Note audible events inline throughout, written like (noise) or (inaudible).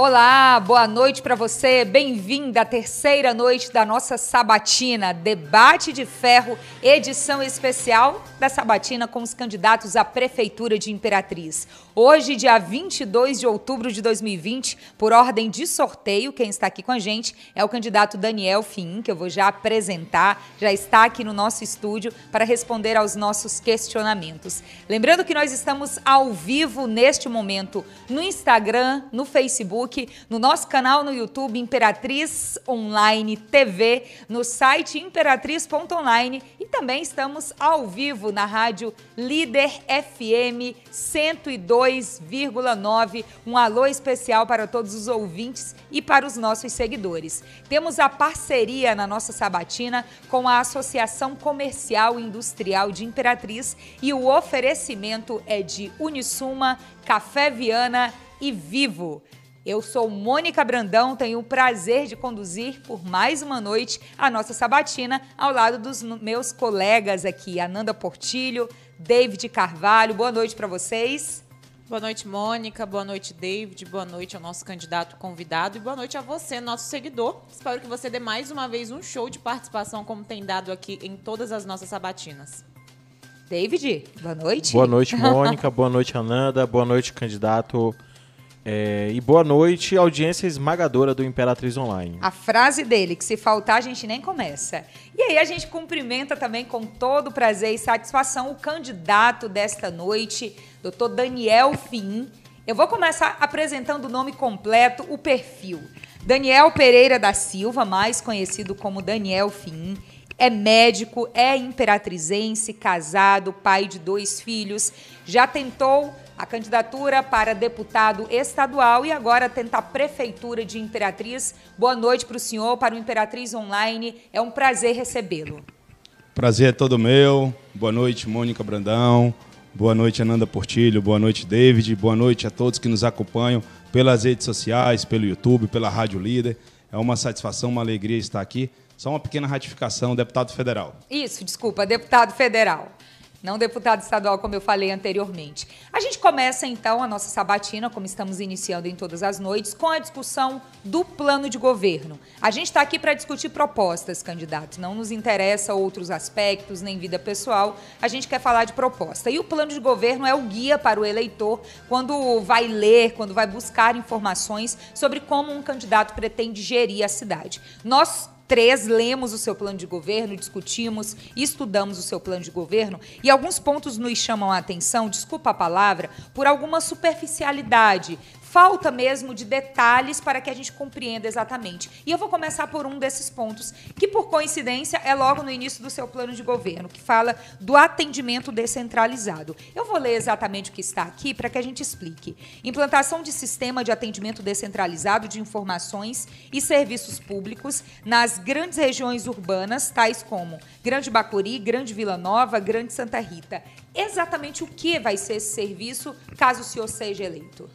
Olá, boa noite para você. Bem-vinda à terceira noite da nossa Sabatina, Debate de Ferro, edição especial da Sabatina com os candidatos à Prefeitura de Imperatriz. Hoje, dia 22 de outubro de 2020, por ordem de sorteio, quem está aqui com a gente é o candidato Daniel Fim, que eu vou já apresentar, já está aqui no nosso estúdio para responder aos nossos questionamentos. Lembrando que nós estamos ao vivo neste momento no Instagram, no Facebook, no nosso canal no YouTube Imperatriz Online TV, no site imperatriz.online e também estamos ao vivo na rádio Líder FM 102,9. Um alô especial para todos os ouvintes e para os nossos seguidores. Temos a parceria na nossa sabatina com a Associação Comercial e Industrial de Imperatriz e o oferecimento é de Unisuma, Café Viana e Vivo. Eu sou Mônica Brandão, tenho o prazer de conduzir por mais uma noite a nossa sabatina ao lado dos meus colegas aqui, Ananda Portilho, David Carvalho. Boa noite para vocês. Boa noite, Mônica. Boa noite, David. Boa noite ao nosso candidato convidado. E boa noite a você, nosso seguidor. Espero que você dê mais uma vez um show de participação, como tem dado aqui em todas as nossas sabatinas. David, boa noite. Boa noite, Mônica. boa noite, Ananda. Boa noite, candidato é, e boa noite, audiência esmagadora do Imperatriz Online. A frase dele, que se faltar a gente nem começa. E aí a gente cumprimenta também com todo prazer e satisfação o candidato desta noite, doutor Daniel Fim. Eu vou começar apresentando o nome completo, o perfil. Daniel Pereira da Silva, mais conhecido como Daniel Fim, é médico, é imperatrizense, casado, pai de dois filhos, já tentou a candidatura para deputado estadual e agora tenta a prefeitura de Imperatriz. Boa noite para o senhor, para o Imperatriz Online. É um prazer recebê-lo. Prazer é todo meu. Boa noite, Mônica Brandão. Boa noite, Ananda Portilho. Boa noite, David. Boa noite a todos que nos acompanham pelas redes sociais, pelo YouTube, pela Rádio Líder. É uma satisfação, uma alegria estar aqui. Só uma pequena ratificação, deputado federal. Isso, desculpa, deputado federal não deputado estadual, como eu falei anteriormente. A gente começa então a nossa sabatina, como estamos iniciando em todas as noites, com a discussão do plano de governo. A gente está aqui para discutir propostas, candidatos. Não nos interessa outros aspectos, nem vida pessoal. A gente quer falar de proposta. E o plano de governo é o guia para o eleitor quando vai ler, quando vai buscar informações sobre como um candidato pretende gerir a cidade. Nós três, lemos o seu plano de governo, discutimos, estudamos o seu plano de governo e alguns pontos nos chamam a atenção, desculpa a palavra, por alguma superficialidade, falta mesmo de detalhes para que a gente compreenda exatamente. E eu vou começar por um desses pontos, que por coincidência é logo no início do seu plano de governo, que fala do atendimento descentralizado. Eu vou ler exatamente o que está aqui para que a gente explique. Implantação de sistema de atendimento descentralizado de informações e serviços públicos nas grandes regiões urbanas, tais como Grande Bacuri, Grande Vila Nova, Grande Santa Rita. Exatamente o que vai ser esse serviço caso o senhor seja eleito?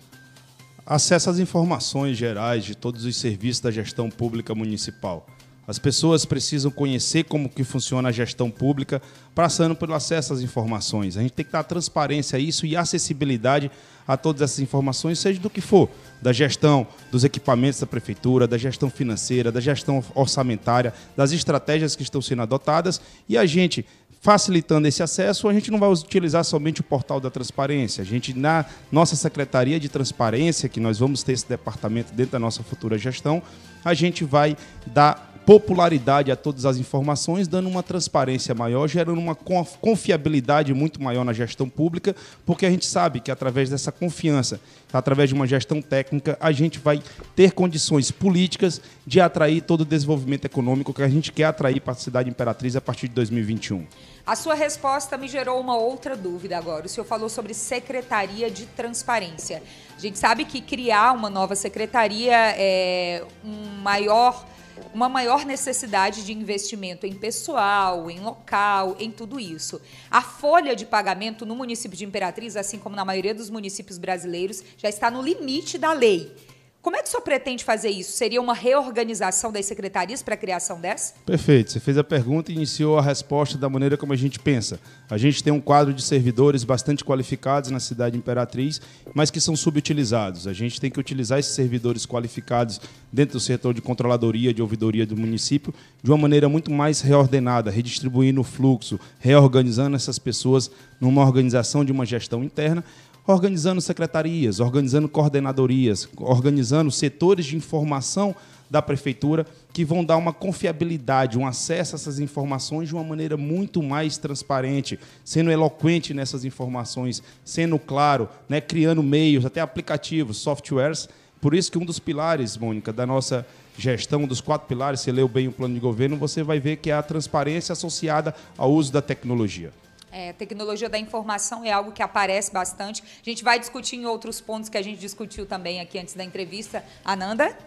Acesso às informações gerais de todos os serviços da gestão pública municipal. As pessoas precisam conhecer como que funciona a gestão pública, passando pelo acesso às informações. A gente tem que dar transparência a isso e acessibilidade a todas essas informações, seja do que for, da gestão dos equipamentos da prefeitura, da gestão financeira, da gestão orçamentária, das estratégias que estão sendo adotadas, e a gente facilitando esse acesso, a gente não vai utilizar somente o portal da transparência. A gente, na nossa Secretaria de Transparência, que nós vamos ter esse departamento dentro da nossa futura gestão, a gente vai dar popularidade a todas as informações, dando uma transparência maior, gerando uma confiabilidade muito maior na gestão pública, porque a gente sabe que através dessa confiança, através de uma gestão técnica, a gente vai ter condições políticas de atrair todo o desenvolvimento econômico que a gente quer atrair para a cidade imperatriz a partir de 2021. A sua resposta me gerou uma outra dúvida agora. O senhor falou sobre secretaria de transparência. A gente sabe que criar uma nova secretaria é um maior uma maior necessidade de investimento em pessoal, em local, em tudo isso. A folha de pagamento no município de Imperatriz, assim como na maioria dos municípios brasileiros, já está no limite da lei. Como é que o senhor pretende fazer isso? Seria uma reorganização das secretarias para a criação dessa? Perfeito. Você fez a pergunta e iniciou a resposta da maneira como a gente pensa. A gente tem um quadro de servidores bastante qualificados na cidade Imperatriz, mas que são subutilizados. A gente tem que utilizar esses servidores qualificados dentro do setor de controladoria, de ouvidoria do município, de uma maneira muito mais reordenada, redistribuindo o fluxo, reorganizando essas pessoas numa organização de uma gestão interna, organizando secretarias, organizando coordenadorias, organizando setores de informação da prefeitura que vão dar uma confiabilidade, um acesso a essas informações de uma maneira muito mais transparente, sendo eloquente nessas informações, sendo claro, né, criando meios, até aplicativos, softwares. Por isso que um dos pilares, Mônica, da nossa gestão, dos quatro pilares, você leu bem o plano de governo, você vai ver que é a transparência associada ao uso da tecnologia. É, tecnologia da informação é algo que aparece bastante. A gente vai discutir em outros pontos que a gente discutiu também aqui antes da entrevista. Ananda?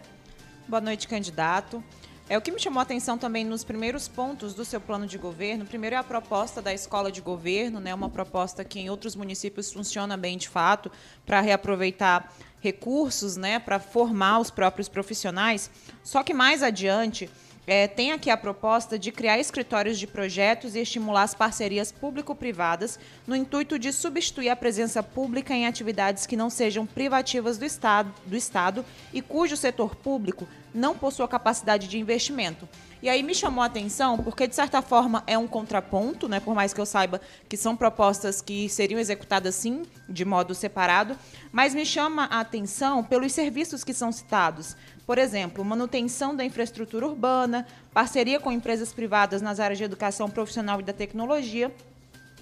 Boa noite, candidato. É o que me chamou a atenção também nos primeiros pontos do seu plano de governo. Primeiro é a proposta da escola de governo, né? Uma proposta que em outros municípios funciona bem de fato para reaproveitar recursos, né? Para formar os próprios profissionais. Só que mais adiante é, tem aqui a proposta de criar escritórios de projetos e estimular as parcerias público-privadas no intuito de substituir a presença pública em atividades que não sejam privativas do Estado, do estado e cujo setor público não possua capacidade de investimento. E aí me chamou a atenção porque, de certa forma, é um contraponto, né? por mais que eu saiba que são propostas que seriam executadas sim, de modo separado, mas me chama a atenção pelos serviços que são citados. Por exemplo, manutenção da infraestrutura urbana, parceria com empresas privadas nas áreas de educação profissional e da tecnologia,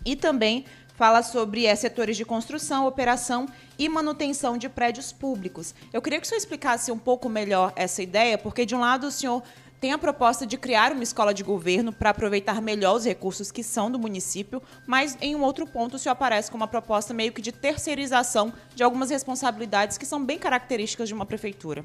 e também fala sobre é, setores de construção, operação e manutenção de prédios públicos. Eu queria que o senhor explicasse um pouco melhor essa ideia, porque, de um lado, o senhor tem a proposta de criar uma escola de governo para aproveitar melhor os recursos que são do município, mas em um outro ponto o senhor aparece com uma proposta meio que de terceirização de algumas responsabilidades que são bem características de uma prefeitura.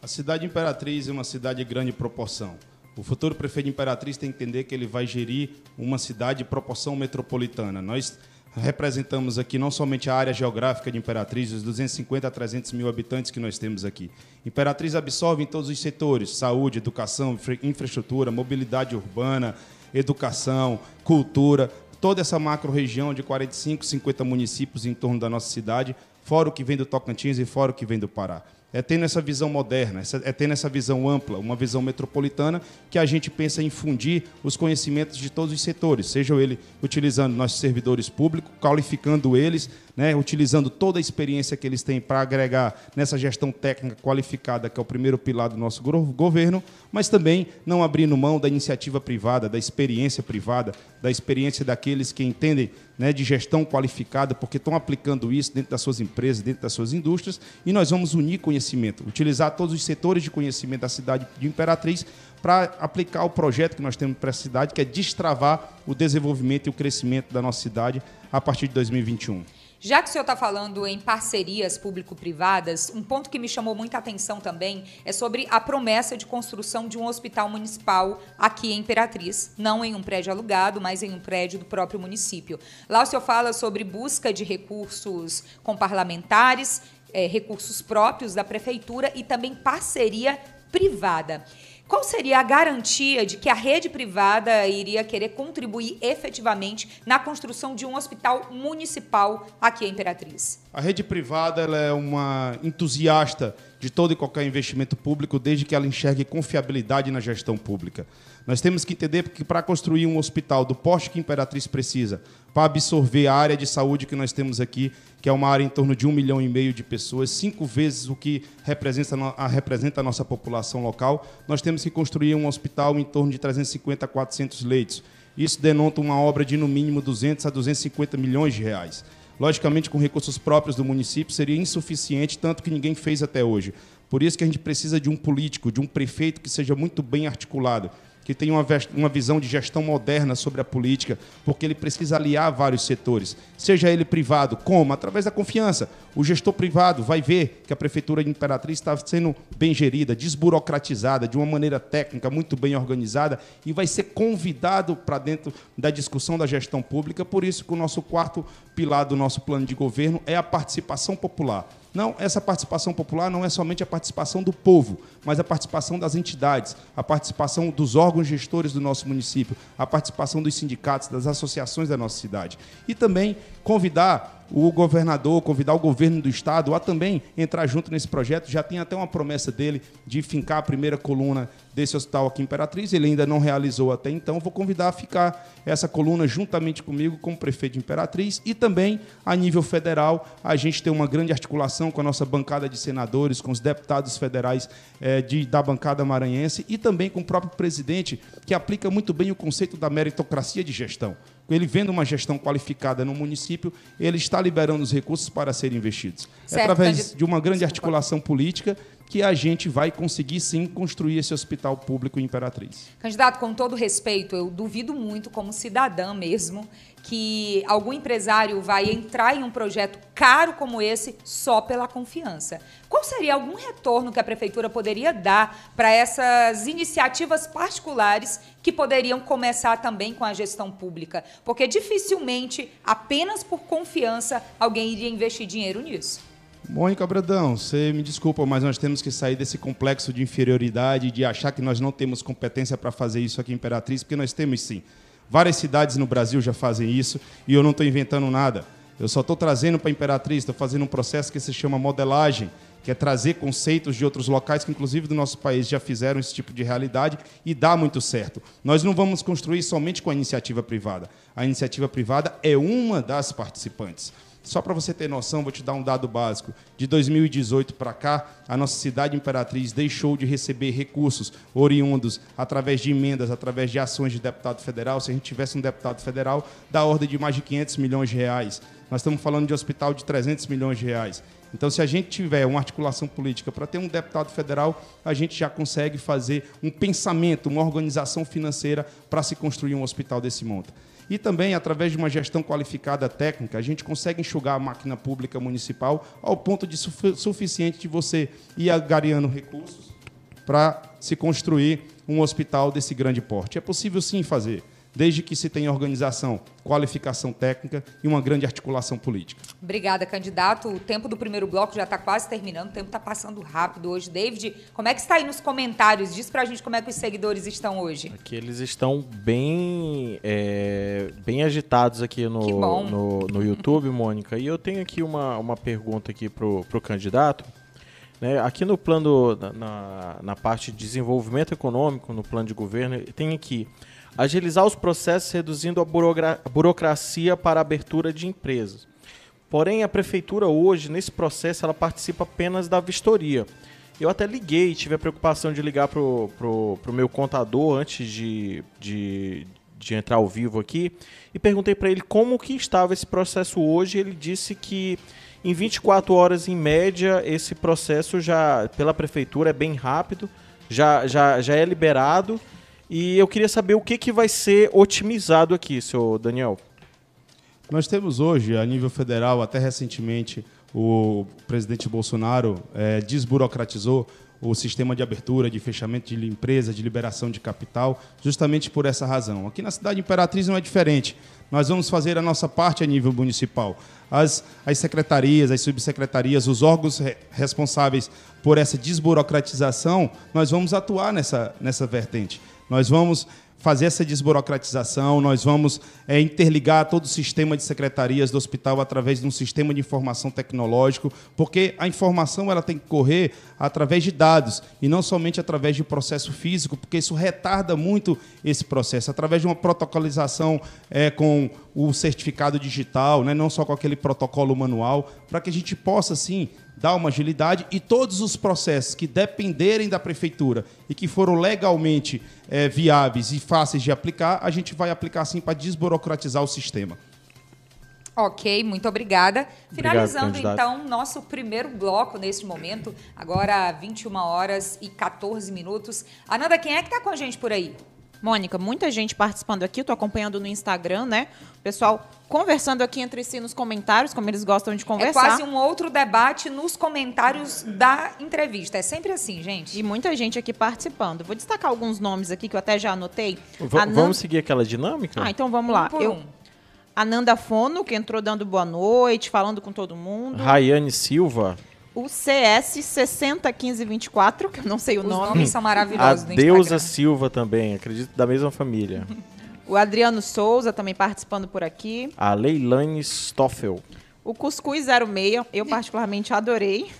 A cidade Imperatriz é uma cidade de grande proporção. O futuro prefeito de Imperatriz tem que entender que ele vai gerir uma cidade de proporção metropolitana. Nós representamos aqui não somente a área geográfica de Imperatriz, os 250 a 300 mil habitantes que nós temos aqui. Imperatriz absorve em todos os setores: saúde, educação, infraestrutura, mobilidade urbana, educação, cultura, toda essa macro-região de 45, 50 municípios em torno da nossa cidade, fora o que vem do Tocantins e fora o que vem do Pará. É tendo essa visão moderna, é tendo essa visão ampla, uma visão metropolitana, que a gente pensa em fundir os conhecimentos de todos os setores, seja ele utilizando nossos servidores públicos, qualificando eles, né, utilizando toda a experiência que eles têm para agregar nessa gestão técnica qualificada, que é o primeiro pilar do nosso governo, mas também não abrindo mão da iniciativa privada, da experiência privada, da experiência daqueles que entendem né, de gestão qualificada, porque estão aplicando isso dentro das suas empresas, dentro das suas indústrias, e nós vamos unir conhecimento, utilizar todos os setores de conhecimento da cidade de Imperatriz para aplicar o projeto que nós temos para a cidade, que é destravar o desenvolvimento e o crescimento da nossa cidade a partir de 2021. Já que o senhor está falando em parcerias público-privadas, um ponto que me chamou muita atenção também é sobre a promessa de construção de um hospital municipal aqui em Imperatriz. Não em um prédio alugado, mas em um prédio do próprio município. Lá o senhor fala sobre busca de recursos com parlamentares, é, recursos próprios da prefeitura e também parceria privada. Qual seria a garantia de que a rede privada iria querer contribuir efetivamente na construção de um hospital municipal aqui em Imperatriz? A rede privada é uma entusiasta de todo e qualquer investimento público, desde que ela enxergue confiabilidade na gestão pública. Nós temos que entender que para construir um hospital do porte que a Imperatriz precisa, para absorver a área de saúde que nós temos aqui, que é uma área em torno de um milhão e meio de pessoas, cinco vezes o que representa a, representa a nossa população local, nós temos que construir um hospital em torno de 350 a 400 leitos. Isso denota uma obra de no mínimo 200 a 250 milhões de reais. Logicamente, com recursos próprios do município, seria insuficiente, tanto que ninguém fez até hoje. Por isso que a gente precisa de um político, de um prefeito que seja muito bem articulado, que tem uma, uma visão de gestão moderna sobre a política, porque ele precisa aliar vários setores, seja ele privado, como? Através da confiança. O gestor privado vai ver que a Prefeitura de Imperatriz está sendo bem gerida, desburocratizada, de uma maneira técnica, muito bem organizada, e vai ser convidado para dentro da discussão da gestão pública. Por isso que o nosso quarto pilar do nosso plano de governo é a participação popular Não, essa participação popular não é somente a participação do povo, mas a participação das entidades, a participação dos órgãos gestores do nosso município, a participação dos sindicatos, das associações da nossa cidade. E também convidar o governador, convidar o governo do estado a também entrar junto nesse projeto. Já tem até uma promessa dele de fincar a primeira coluna desse hospital aqui em Imperatriz. Ele ainda não realizou até então. Vou convidar a ficar essa coluna juntamente comigo, como prefeito de Imperatriz. E também, a nível federal, a gente tem uma grande articulação com a nossa bancada de senadores, com os deputados federais eh, de, da bancada maranhense e também com o próprio presidente, que aplica muito bem o conceito da meritocracia de gestão ele vendo uma gestão qualificada no município, ele está liberando os recursos para serem investidos. Certo, é através de uma grande Desculpa. articulação política que a gente vai conseguir sim construir esse hospital público em Imperatriz. Candidato, com todo respeito, eu duvido muito, como cidadã mesmo, que algum empresário vai entrar em um projeto caro como esse só pela confiança. Qual seria algum retorno que a prefeitura poderia dar para essas iniciativas particulares que poderiam começar também com a gestão pública? Porque dificilmente, apenas por confiança, alguém iria investir dinheiro nisso. Mônica Bradão, você me desculpa, mas nós temos que sair desse complexo de inferioridade, de achar que nós não temos competência para fazer isso aqui em Imperatriz, porque nós temos sim. Várias cidades no Brasil já fazem isso e eu não estou inventando nada. Eu só estou trazendo para a Imperatriz, estou fazendo um processo que se chama modelagem, que é trazer conceitos de outros locais que, inclusive, do nosso país já fizeram esse tipo de realidade e dá muito certo. Nós não vamos construir somente com a iniciativa privada. A iniciativa privada é uma das participantes. Só para você ter noção, vou te dar um dado básico. De 2018 para cá, a nossa cidade imperatriz deixou de receber recursos oriundos através de emendas, através de ações de deputado federal. Se a gente tivesse um deputado federal, da ordem de mais de 500 milhões de reais. Nós estamos falando de hospital de 300 milhões de reais. Então, se a gente tiver uma articulação política para ter um deputado federal, a gente já consegue fazer um pensamento, uma organização financeira para se construir um hospital desse monta. E também, através de uma gestão qualificada técnica, a gente consegue enxugar a máquina pública municipal ao ponto de sufi suficiente de você ir agariando recursos para se construir um hospital desse grande porte. É possível sim fazer desde que se tenha organização, qualificação técnica e uma grande articulação política. Obrigada, candidato. O tempo do primeiro bloco já está quase terminando, o tempo está passando rápido hoje. David, como é que está aí nos comentários? Diz para a gente como é que os seguidores estão hoje. Aqui eles estão bem, é, bem agitados aqui no, no, no, YouTube, Mônica. E eu tenho aqui uma, uma pergunta aqui para o candidato. Né, aqui no plano, na, na parte de desenvolvimento econômico, no plano de governo, tem aqui agilizar os processos reduzindo a burocracia para a abertura de empresas. Porém, a prefeitura hoje, nesse processo, ela participa apenas da vistoria. Eu até liguei, tive a preocupação de ligar para o meu contador antes de, de, de entrar ao vivo aqui e perguntei para ele como que estava esse processo hoje. Ele disse que em 24 horas, em média, esse processo já, pela prefeitura, é bem rápido, já, já, já é liberado e eu queria saber o que, que vai ser otimizado aqui, senhor Daniel. Nós temos hoje, a nível federal, até recentemente, o presidente Bolsonaro é, desburocratizou o sistema de abertura, de fechamento de empresa, de liberação de capital, justamente por essa razão. Aqui na cidade Imperatriz não é diferente. Nós vamos fazer a nossa parte a nível municipal. As, as secretarias, as subsecretarias, os órgãos re responsáveis por essa desburocratização, nós vamos atuar nessa, nessa vertente. Nós vamos fazer essa desburocratização, nós vamos é, interligar todo o sistema de secretarias do hospital através de um sistema de informação tecnológico, porque a informação ela tem que correr através de dados e não somente através de processo físico, porque isso retarda muito esse processo. Através de uma protocolização é, com o certificado digital, né, não só com aquele protocolo manual, para que a gente possa, sim, dar uma agilidade e todos os processos que dependerem da prefeitura e que foram legalmente é, viáveis e fáceis de aplicar, a gente vai aplicar sim para desburocratizar o sistema. Ok, muito obrigada. Finalizando Obrigado, então nosso primeiro bloco neste momento, agora 21 horas e 14 minutos. Ananda, quem é que está com a gente por aí? Mônica, muita gente participando aqui, estou acompanhando no Instagram, né? O pessoal conversando aqui entre si nos comentários, como eles gostam de conversar. É quase um outro debate nos comentários da entrevista. É sempre assim, gente. E muita gente aqui participando. Vou destacar alguns nomes aqui que eu até já anotei. V. Vamos seguir aquela dinâmica? Ah, então vamos lá. Um eu... Um. Ananda Fono, que entrou dando boa noite, falando com todo mundo. Rayane Silva. O CS 601524, que eu não sei o Os nome. nomes são maravilhosos A Deusa Instagram. Silva também, acredito da mesma família. O Adriano Souza também participando por aqui. A Leilane Stoffel. O Cuscuz 06, eu particularmente adorei.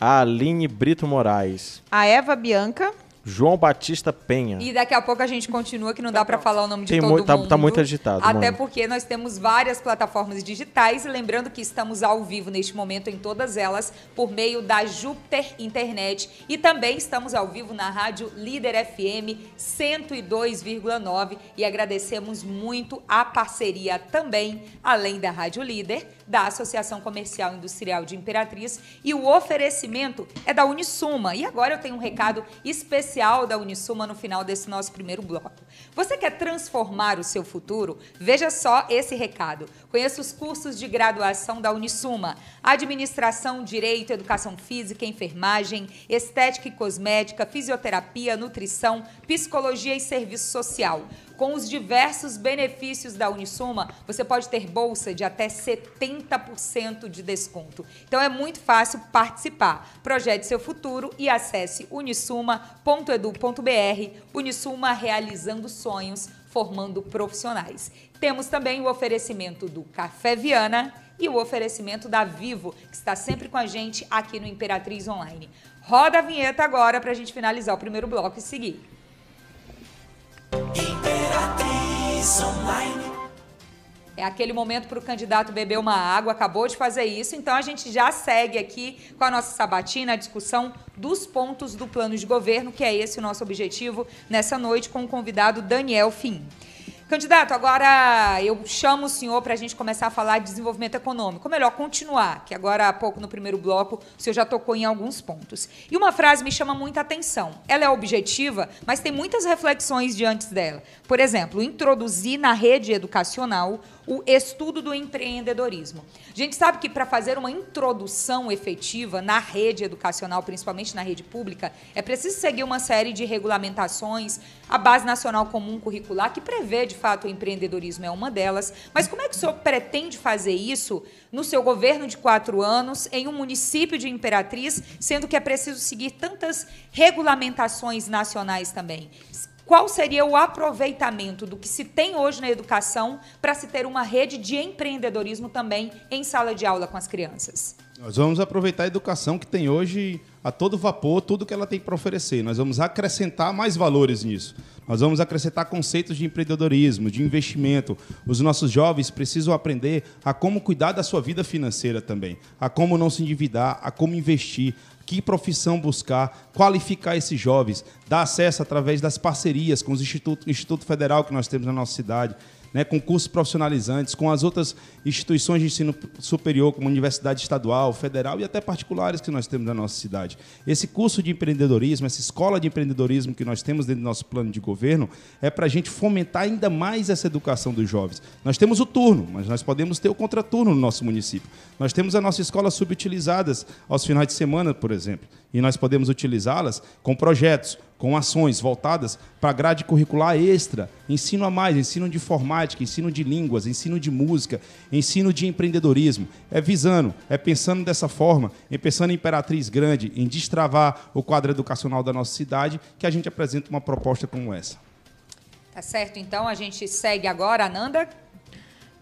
A Aline Brito Moraes. A Eva Bianca. João Batista Penha. E daqui a pouco a gente continua, que não dá para falar o nome de Tem todo mu- tá- mundo. tá muito agitado, Até Mônica. porque nós temos várias plataformas digitais. E lembrando que estamos ao vivo neste momento em todas elas, por meio da Júpiter Internet. E também estamos ao vivo na rádio Líder FM 102,9. E agradecemos muito a parceria também, além da Rádio Líder, da Associação Comercial Industrial de Imperatriz. E o oferecimento é da Unisuma. E agora eu tenho um recado especial da Unisuma no final desse nosso primeiro bloco. Você quer transformar o seu futuro? Veja só esse recado. Conheça os cursos de graduação da Unisuma: Administração, Direito, Educação Física, Enfermagem, Estética e Cosmética, Fisioterapia, Nutrição, Psicologia e Serviço Social. Com os diversos benefícios da Unisuma, você pode ter bolsa de até 70% de desconto. Então é muito fácil participar. Projete seu futuro e acesse unisuma.edu.br. Unisuma realizando sonhos, formando profissionais. Temos também o oferecimento do Café Viana e o oferecimento da Vivo, que está sempre com a gente aqui no Imperatriz Online. Roda a vinheta agora para a gente finalizar o primeiro bloco e seguir. É aquele momento para o candidato beber uma água, acabou de fazer isso, então a gente já segue aqui com a nossa sabatina, a discussão dos pontos do plano de governo, que é esse o nosso objetivo nessa noite com o convidado Daniel Fim. Candidato, agora eu chamo o senhor para a gente começar a falar de desenvolvimento econômico. Ou melhor, continuar, que agora há pouco no primeiro bloco o senhor já tocou em alguns pontos. E uma frase me chama muita atenção. Ela é objetiva, mas tem muitas reflexões diante dela. Por exemplo, introduzir na rede educacional o estudo do empreendedorismo. A gente sabe que para fazer uma introdução efetiva na rede educacional, principalmente na rede pública, é preciso seguir uma série de regulamentações. A Base Nacional Comum Curricular, que prevê, de fato, o empreendedorismo é uma delas. Mas como é que o senhor pretende fazer isso no seu governo de quatro anos, em um município de Imperatriz, sendo que é preciso seguir tantas regulamentações nacionais também? Qual seria o aproveitamento do que se tem hoje na educação para se ter uma rede de empreendedorismo também em sala de aula com as crianças? Nós vamos aproveitar a educação que tem hoje a todo vapor, tudo que ela tem para oferecer. Nós vamos acrescentar mais valores nisso. Nós vamos acrescentar conceitos de empreendedorismo, de investimento. Os nossos jovens precisam aprender a como cuidar da sua vida financeira também, a como não se endividar, a como investir, que profissão buscar, qualificar esses jovens, dar acesso através das parcerias com os institutos, Instituto Federal que nós temos na nossa cidade, né, com cursos profissionalizantes, com as outras instituições de ensino superior, como Universidade Estadual, Federal e até particulares que nós temos na nossa cidade. Esse curso de empreendedorismo, essa escola de empreendedorismo que nós temos dentro do nosso plano de governo, é para a gente fomentar ainda mais essa educação dos jovens. Nós temos o turno, mas nós podemos ter o contraturno no nosso município. Nós temos a nossa escola subutilizadas aos finais de semana, por exemplo, e nós podemos utilizá-las com projetos, com ações voltadas para grade curricular extra, ensino a mais, ensino de informática, ensino de línguas, ensino de música, ensino de empreendedorismo. É visando, é pensando dessa forma, é pensando em Imperatriz Grande, em destravar o quadro educacional da nossa cidade, que a gente apresenta uma proposta como essa. Tá certo? Então a gente segue agora, Ananda.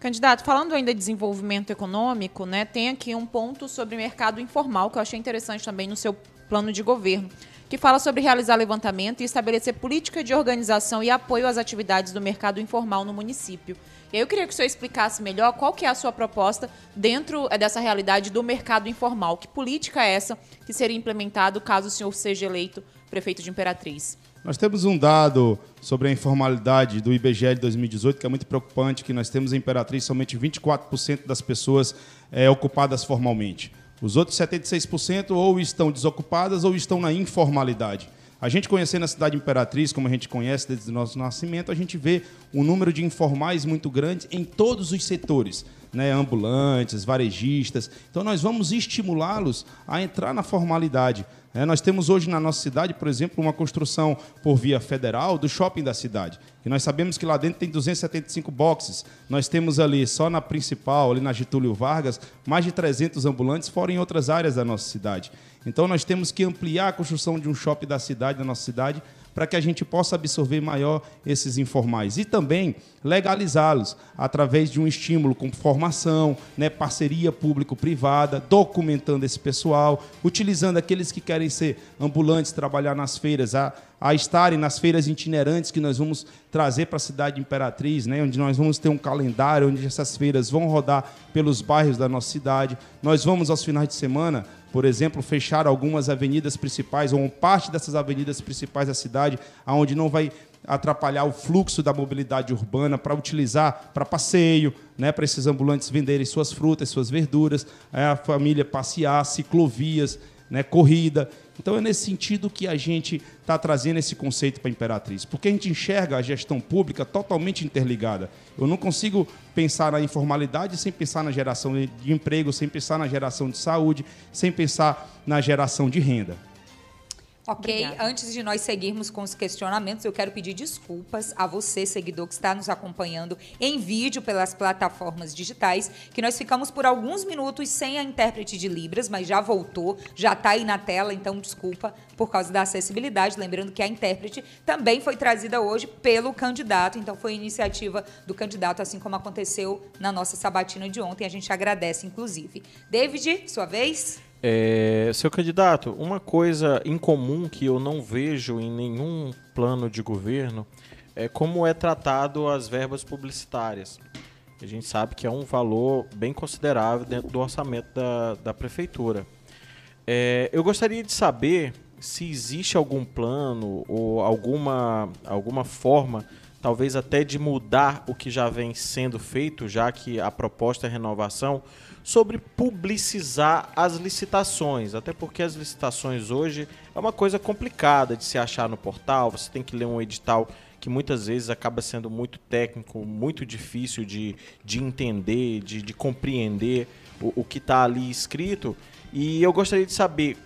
Candidato, falando ainda de desenvolvimento econômico, né, tem aqui um ponto sobre mercado informal que eu achei interessante também no seu plano de governo, que fala sobre realizar levantamento e estabelecer política de organização e apoio às atividades do mercado informal no município. E aí eu queria que o senhor explicasse melhor qual que é a sua proposta dentro eh, dessa realidade do mercado informal. Que política é essa que seria implementado caso o senhor seja eleito prefeito de Imperatriz? Nós temos um dado sobre a informalidade do IBGE de 2018 que é muito preocupante, que nós temos em Imperatriz somente 24% das pessoas é, ocupadas formalmente. Os outros 76% ou estão desocupadas ou estão na informalidade. A gente conhecendo a cidade Imperatriz, como a gente conhece desde o nosso nascimento, a gente vê um número de informais muito grande em todos os setores. Né, ambulantes, varejistas. Então, nós vamos estimulá-los a entrar na formalidade. É, nós temos hoje na nossa cidade, por exemplo, uma construção por via federal do shopping da cidade. E nós sabemos que lá dentro tem 275 boxes. Nós temos ali, só na principal, ali na Getúlio Vargas, mais de 300 ambulantes, fora em outras áreas da nossa cidade. Então nós temos que ampliar a construção de um shopping da cidade, da nossa cidade, para que a gente possa absorver maior esses informais e também legalizá-los através de um estímulo com formação, né, parceria público-privada, documentando esse pessoal, utilizando aqueles que querem ser ambulantes, trabalhar nas feiras, a, a estarem nas feiras itinerantes que nós vamos trazer para a cidade Imperatriz, né, onde nós vamos ter um calendário onde essas feiras vão rodar pelos bairros da nossa cidade. Nós vamos aos finais de semana por exemplo, fechar algumas avenidas principais ou parte dessas avenidas principais da cidade, aonde não vai atrapalhar o fluxo da mobilidade urbana para utilizar para passeio, né, para esses ambulantes venderem suas frutas, suas verduras, é, a família passear, ciclovias, né, corrida. Então é nesse sentido que a gente está trazendo esse conceito para a Imperatriz, porque a gente enxerga a gestão pública totalmente interligada. Eu não consigo pensar na informalidade sem pensar na geração de emprego, sem pensar na geração de saúde, sem pensar na geração de renda. Ok, Obrigada. antes de nós seguirmos com os questionamentos, eu quero pedir desculpas a você, seguidor, que está nos acompanhando em vídeo pelas plataformas digitais, que nós ficamos por alguns minutos sem a intérprete de Libras, mas já voltou, já está aí na tela, então desculpa por causa da acessibilidade. Lembrando que a intérprete também foi trazida hoje pelo candidato, então foi iniciativa do candidato, assim como aconteceu na nossa sabatina de ontem. A gente agradece, inclusive. David, sua vez. É, seu candidato, uma coisa incomum que eu não vejo em nenhum plano de governo é como é tratado as verbas publicitárias. A gente sabe que é um valor bem considerável dentro do orçamento da, da prefeitura. É, eu gostaria de saber se existe algum plano ou alguma, alguma forma, talvez até de mudar o que já vem sendo feito, já que a proposta é renovação, sobre publicizar as licitações, até porque as licitações hoje é uma coisa complicada de se achar no portal, você tem que ler um edital que muitas vezes acaba sendo muito técnico, muito difícil de, de entender, de, de compreender o, o que está ali escrito. E eu gostaria de saber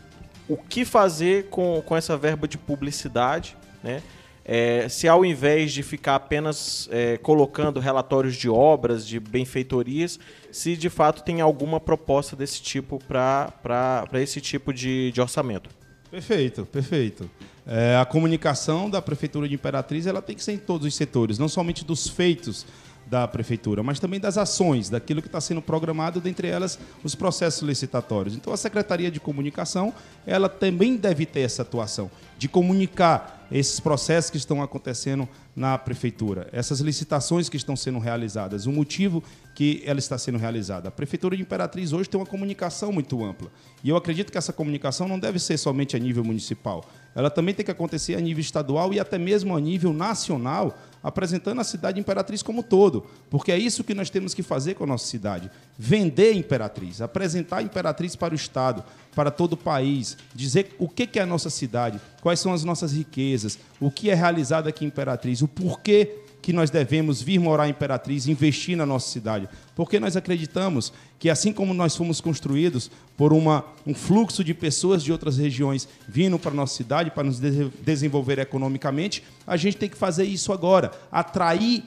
o que fazer com, com essa verba de publicidade, né? É, se ao invés de ficar apenas é, colocando relatórios de obras, de benfeitorias, se de fato tem alguma proposta desse tipo para esse tipo de, de orçamento. Perfeito, perfeito. É, a comunicação da Prefeitura de Imperatriz ela tem que ser em todos os setores, não somente dos feitos da prefeitura, mas também das ações, daquilo que está sendo programado, dentre elas os processos licitatórios. Então a Secretaria de Comunicação, ela também deve ter essa atuação de comunicar esses processos que estão acontecendo na prefeitura, essas licitações que estão sendo realizadas, o motivo que ela está sendo realizada. A prefeitura de Imperatriz hoje tem uma comunicação muito ampla. E eu acredito que essa comunicação não deve ser somente a nível municipal. Ela também tem que acontecer a nível estadual e até mesmo a nível nacional, apresentando a cidade Imperatriz como todo, porque é isso que nós temos que fazer com a nossa cidade: vender Imperatriz, apresentar a Imperatriz para o Estado, para todo o país, dizer o que é a nossa cidade, quais são as nossas riquezas, o que é realizado aqui em Imperatriz, o porquê que nós devemos vir morar em Imperatriz, investir na nossa cidade. Porque nós acreditamos que, assim como nós fomos construídos por uma, um fluxo de pessoas de outras regiões vindo para a nossa cidade para nos de desenvolver economicamente, a gente tem que fazer isso agora atrair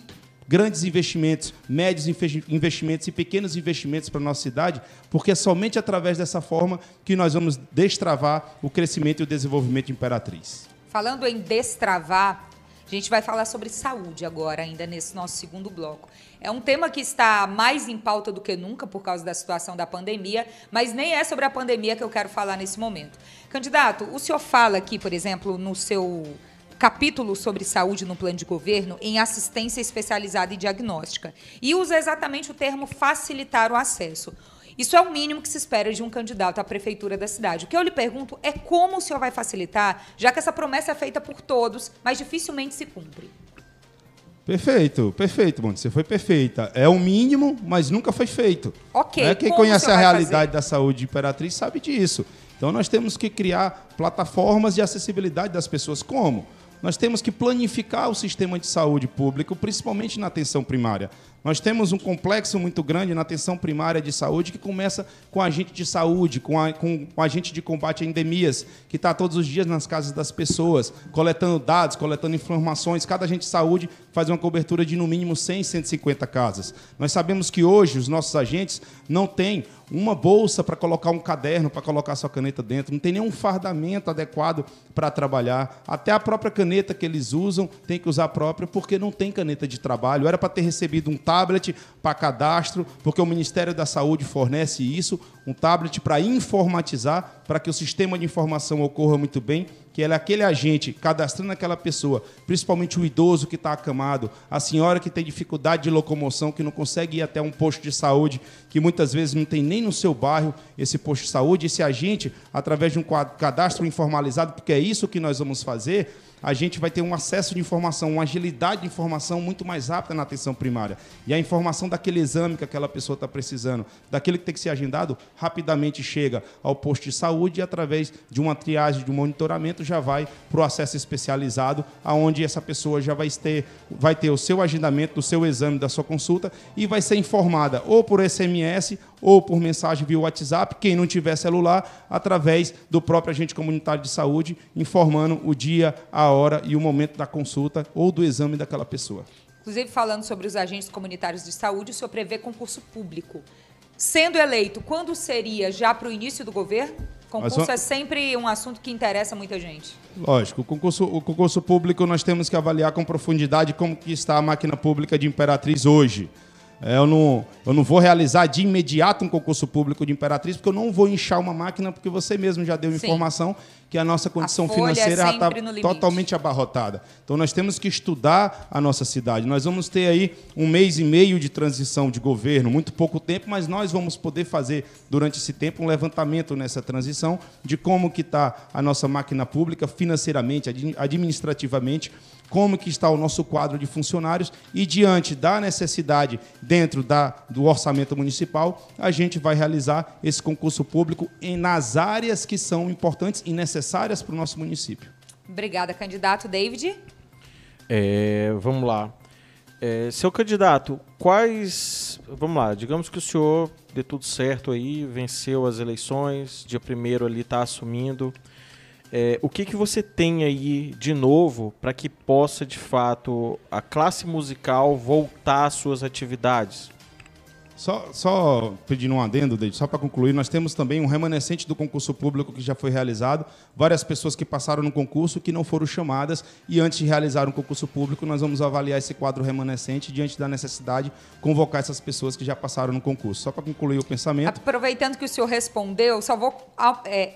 grandes investimentos, médios investimentos e pequenos investimentos para a nossa cidade, porque é somente através dessa forma que nós vamos destravar o crescimento e o desenvolvimento de Imperatriz. Falando em destravar, a gente vai falar sobre saúde agora, ainda nesse nosso segundo bloco. É um tema que está mais em pauta do que nunca por causa da situação da pandemia, mas nem é sobre a pandemia que eu quero falar nesse momento. Candidato, o senhor fala aqui, por exemplo, no seu capítulo sobre saúde no plano de governo em assistência especializada e diagnóstica e usa exatamente o termo facilitar o acesso. Isso é o mínimo que se espera de um candidato à prefeitura da cidade. O que eu lhe pergunto é como o senhor vai facilitar, já que essa promessa é feita por todos, mas dificilmente se cumpre. Perfeito, perfeito, Monte. Você foi perfeita. É o mínimo, mas nunca foi feito. Ok. Né? Quem conhece a realidade fazer? da saúde de Imperatriz sabe disso. Então nós temos que criar plataformas de acessibilidade das pessoas. Como? Nós temos que planificar o sistema de saúde público, principalmente na atenção primária. Nós temos um complexo muito grande na atenção primária de saúde que começa com agente de saúde, com, a, com, com agente de combate a endemias, que está todos os dias nas casas das pessoas, coletando dados, coletando informações. Cada agente de saúde faz uma cobertura de no mínimo 100, 150 casas. Nós sabemos que hoje os nossos agentes não têm uma bolsa para colocar um caderno, para colocar sua caneta dentro, não tem nenhum fardamento adequado para trabalhar. Até a própria caneta que eles usam tem que usar a própria, porque não tem caneta de trabalho. Era para ter recebido um tablet para cadastro, porque o Ministério da Saúde fornece isso, um tablet para informatizar, para que o sistema de informação ocorra muito bem que é aquele agente cadastrando aquela pessoa, principalmente o idoso que está acamado, a senhora que tem dificuldade de locomoção, que não consegue ir até um posto de saúde, que muitas vezes não tem nem no seu bairro esse posto de saúde, esse agente, através de um cadastro informalizado, porque é isso que nós vamos fazer, a gente vai ter um acesso de informação, uma agilidade de informação muito mais rápida na atenção primária. E a informação daquele exame que aquela pessoa está precisando, daquele que tem que ser agendado, rapidamente chega ao posto de saúde e, através de uma triagem, de um monitoramento, já vai para o acesso especializado, aonde essa pessoa já vai ter, vai ter o seu agendamento do seu exame, da sua consulta, e vai ser informada ou por SMS ou por mensagem via WhatsApp, quem não tiver celular, através do próprio agente comunitário de saúde, informando o dia, a hora e o momento da consulta ou do exame daquela pessoa. Inclusive, falando sobre os agentes comunitários de saúde, o senhor prevê concurso público. Sendo eleito, quando seria? Já para o início do governo? Concurso é sempre um assunto que interessa muita gente. Lógico, o concurso, o concurso público nós temos que avaliar com profundidade como que está a máquina pública de Imperatriz hoje. É, eu não, eu não vou realizar de imediato um concurso público de Imperatriz, porque eu não vou inchar uma máquina, porque você mesmo já deu Sim. informação que a nossa condição a financeira é está totalmente abarrotada. Então nós temos que estudar a nossa cidade. Nós vamos ter aí um mês e meio de transição de governo, muito pouco tempo, mas nós vamos poder fazer durante esse tempo um levantamento nessa transição de como que está a nossa máquina pública financeiramente, administrativamente como que está o nosso quadro de funcionários e diante da necessidade dentro da, do orçamento municipal, a gente vai realizar esse concurso público em, nas áreas que são importantes e necessárias para o nosso município. Obrigada, candidato. David? É, vamos lá. É, seu candidato, quais. Vamos lá, digamos que o senhor dê tudo certo aí, venceu as eleições, dia primeiro ali está assumindo. É, o que, que você tem aí de novo para que possa, de fato, a classe musical voltar às suas atividades? Só, só pedindo um adendo, David, só para concluir, nós temos também um remanescente do concurso público que já foi realizado, várias pessoas que passaram no concurso que não foram chamadas e antes de realizar um concurso público nós vamos avaliar esse quadro remanescente diante da necessidade convocar essas pessoas que já passaram no concurso. Só para concluir o pensamento. Aproveitando que o senhor respondeu, só vou é,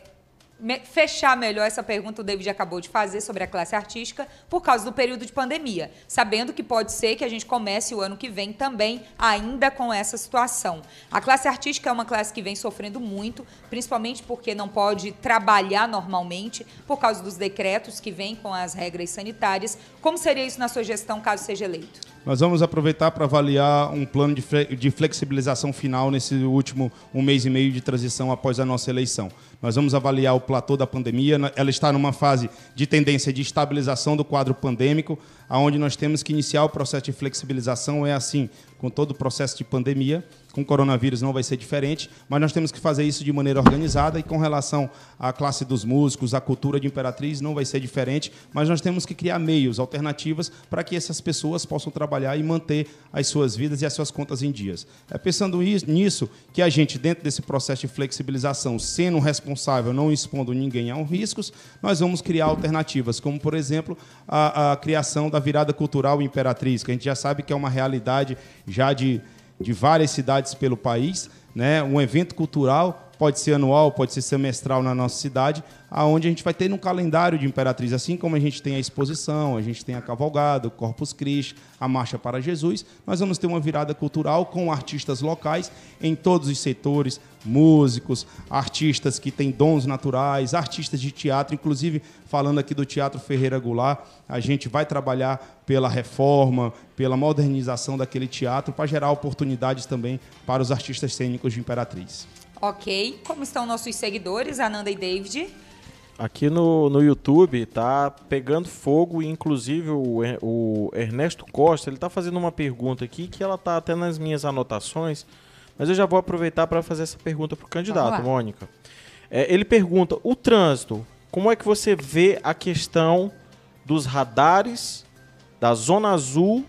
fechar melhor essa pergunta o David acabou de fazer sobre a classe artística por causa do período de pandemia, sabendo que pode ser que a gente comece o ano que vem também ainda com essa situação. A classe artística é uma classe que vem sofrendo muito, principalmente porque não pode trabalhar normalmente por causa dos decretos que vêm com as regras sanitárias. Como seria isso na sua gestão caso seja eleito? Nós vamos aproveitar para avaliar um plano de flexibilização final nesse último um mês e meio de transição após a nossa eleição. Nós vamos avaliar o platô da pandemia. Ela está numa fase de tendência de estabilização do quadro pandêmico, aonde nós temos que iniciar o processo de flexibilização. É assim, com todo o processo de pandemia. Com o coronavírus não vai ser diferente, mas nós temos que fazer isso de maneira organizada e com relação à classe dos músicos, à cultura de Imperatriz, não vai ser diferente, mas nós temos que criar meios, alternativas para que essas pessoas possam trabalhar e manter as suas vidas e as suas contas em dias. É pensando nisso que a gente, dentro desse processo de flexibilização, sendo responsável, não expondo ninguém a riscos, nós vamos criar alternativas, como, por exemplo, a, a criação da virada cultural Imperatriz, que a gente já sabe que é uma realidade já de de várias cidades pelo país, né? um evento cultural, pode ser anual, pode ser semestral na nossa cidade, aonde a gente vai ter um calendário de Imperatriz, assim como a gente tem a exposição, a gente tem a cavalgada, o Corpus Christi, a Marcha para Jesus, nós vamos ter uma virada cultural com artistas locais em todos os setores, músicos, artistas que têm dons naturais, artistas de teatro, inclusive falando aqui do Teatro Ferreira Goulart, a gente vai trabalhar pela reforma, pela modernização daquele teatro para gerar oportunidades também para os artistas cênicos de Imperatriz. Ok. Como estão nossos seguidores, Ananda e David? Aqui no, no YouTube tá pegando fogo, inclusive o, o Ernesto Costa, ele tá fazendo uma pergunta aqui que ela tá até nas minhas anotações, mas eu já vou aproveitar para fazer essa pergunta pro candidato, Mônica. É, ele pergunta: o trânsito, como é que você vê a questão dos radares, da zona azul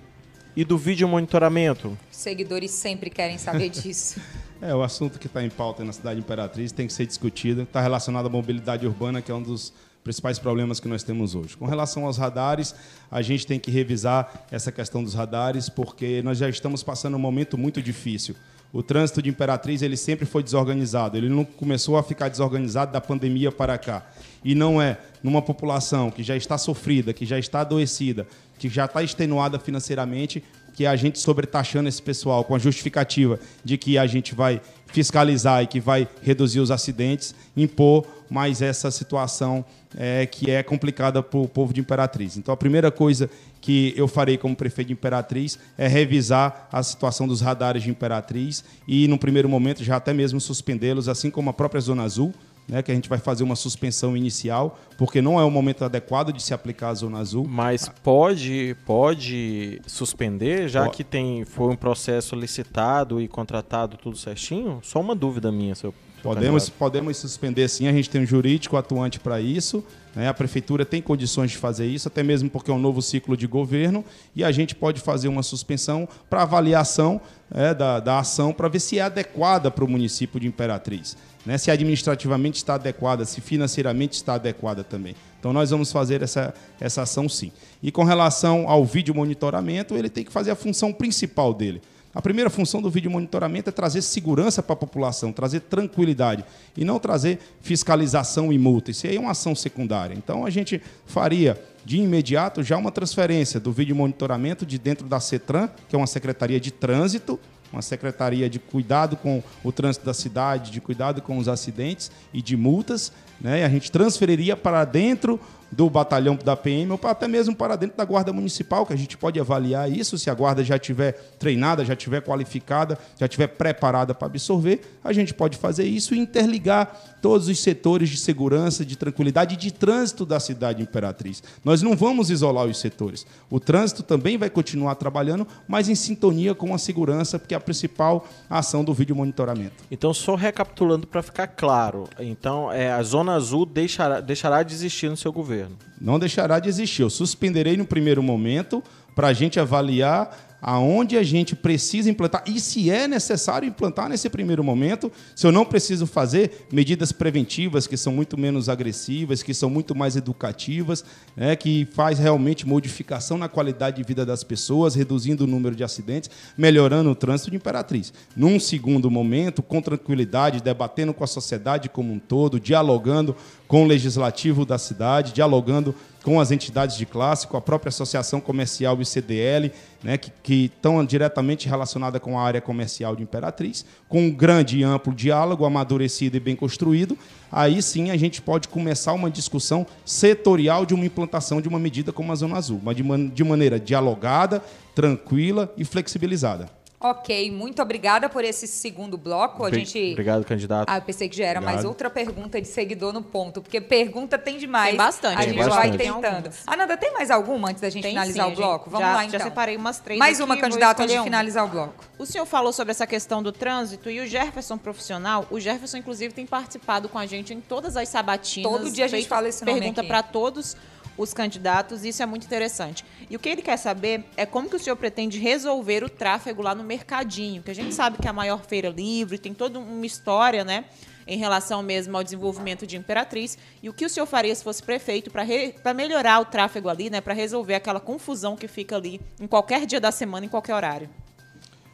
e do vídeo monitoramento? Seguidores sempre querem saber (laughs) disso. É, o assunto que está em pauta na cidade Imperatriz tem que ser discutido. Está relacionado à mobilidade urbana, que é um dos principais problemas que nós temos hoje. Com relação aos radares, a gente tem que revisar essa questão dos radares, porque nós já estamos passando um momento muito difícil. O trânsito de Imperatriz ele sempre foi desorganizado. Ele não começou a ficar desorganizado da pandemia para cá. E não é numa população que já está sofrida, que já está adoecida, que já está extenuada financeiramente, que a gente sobretaxando esse pessoal com a justificativa de que a gente vai fiscalizar e que vai reduzir os acidentes, impor mais essa situação é, que é complicada para o povo de Imperatriz. Então, a primeira coisa que eu farei como prefeito de Imperatriz é revisar a situação dos radares de Imperatriz e, no primeiro momento, já até mesmo suspendê-los, assim como a própria Zona Azul, né, que a gente vai fazer uma suspensão inicial, porque não é o momento adequado de se aplicar a zona azul. Mas pode pode suspender, já pode. que tem foi um processo licitado e contratado tudo certinho? Só uma dúvida minha, seu Podemos, podemos suspender sim, a gente tem um jurídico atuante para isso. Né? A prefeitura tem condições de fazer isso, até mesmo porque é um novo ciclo de governo, e a gente pode fazer uma suspensão para avaliação é, da, da ação para ver se é adequada para o município de Imperatriz. Né? Se administrativamente está adequada, se financeiramente está adequada também. Então nós vamos fazer essa, essa ação sim. E com relação ao vídeo monitoramento, ele tem que fazer a função principal dele a primeira função do vídeo monitoramento é trazer segurança para a população, trazer tranquilidade e não trazer fiscalização e multa. Isso aí é uma ação secundária. Então a gente faria de imediato já uma transferência do vídeo monitoramento de dentro da CETRAN, que é uma secretaria de trânsito, uma secretaria de cuidado com o trânsito da cidade, de cuidado com os acidentes e de multas, né? E a gente transferiria para dentro do batalhão da PM ou até mesmo para dentro da guarda municipal, que a gente pode avaliar isso, se a guarda já estiver treinada, já estiver qualificada, já estiver preparada para absorver, a gente pode fazer isso e interligar todos os setores de segurança, de tranquilidade e de trânsito da cidade Imperatriz. Nós não vamos isolar os setores. O trânsito também vai continuar trabalhando, mas em sintonia com a segurança, porque é a principal ação do vídeo monitoramento. Então, só recapitulando para ficar claro, então é, a Zona Azul deixará, deixará de existir no seu governo? Não deixará de existir. Eu suspenderei no primeiro momento para a gente avaliar aonde a gente precisa implantar e se é necessário implantar nesse primeiro momento, se eu não preciso fazer medidas preventivas que são muito menos agressivas, que são muito mais educativas, né, que faz realmente modificação na qualidade de vida das pessoas, reduzindo o número de acidentes, melhorando o trânsito de Imperatriz. Num segundo momento, com tranquilidade, debatendo com a sociedade como um todo, dialogando com o legislativo da cidade, dialogando com as entidades de classe, com a própria Associação Comercial e CDL, né, que, que estão diretamente relacionadas com a área comercial de Imperatriz, com um grande e amplo diálogo, amadurecido e bem construído, aí sim a gente pode começar uma discussão setorial de uma implantação de uma medida como a Zona Azul, mas de, man de maneira dialogada, tranquila e flexibilizada. Ok, muito obrigada por esse segundo bloco. A gente... Obrigado, candidato. Ah, eu pensei que já era obrigado. mais outra pergunta de seguidor no ponto, porque pergunta tem demais. Tem bastante. A gente vai tentando. Ananda, tem mais alguma antes da gente tem, finalizar sim, o bloco? Vamos já, lá, então. Já separei umas três Mais aqui, uma candidata antes de finalizar o bloco. O senhor falou sobre essa questão do trânsito e o Jefferson profissional, o Jefferson, inclusive, tem participado com a gente em todas as sabatinas. Todo dia a gente fala esse nome Pergunta para todos os candidatos, isso é muito interessante. E o que ele quer saber é como que o senhor pretende resolver o tráfego lá no mercadinho, que a gente sabe que é a maior feira livre, tem toda uma história, né? Em relação mesmo ao desenvolvimento de Imperatriz, e o que o senhor faria se fosse prefeito para melhorar o tráfego ali, né? Para resolver aquela confusão que fica ali em qualquer dia da semana, em qualquer horário?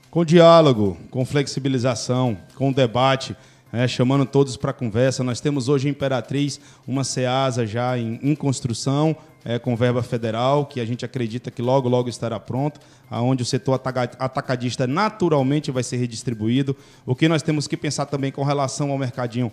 Com diálogo, com flexibilização, com debate, é, chamando todos para conversa. Nós temos hoje em Imperatriz uma SEASA já em, em construção, é, com verba federal, que a gente acredita que logo, logo estará pronto, aonde o setor atacadista naturalmente vai ser redistribuído. O que nós temos que pensar também com relação ao mercadinho,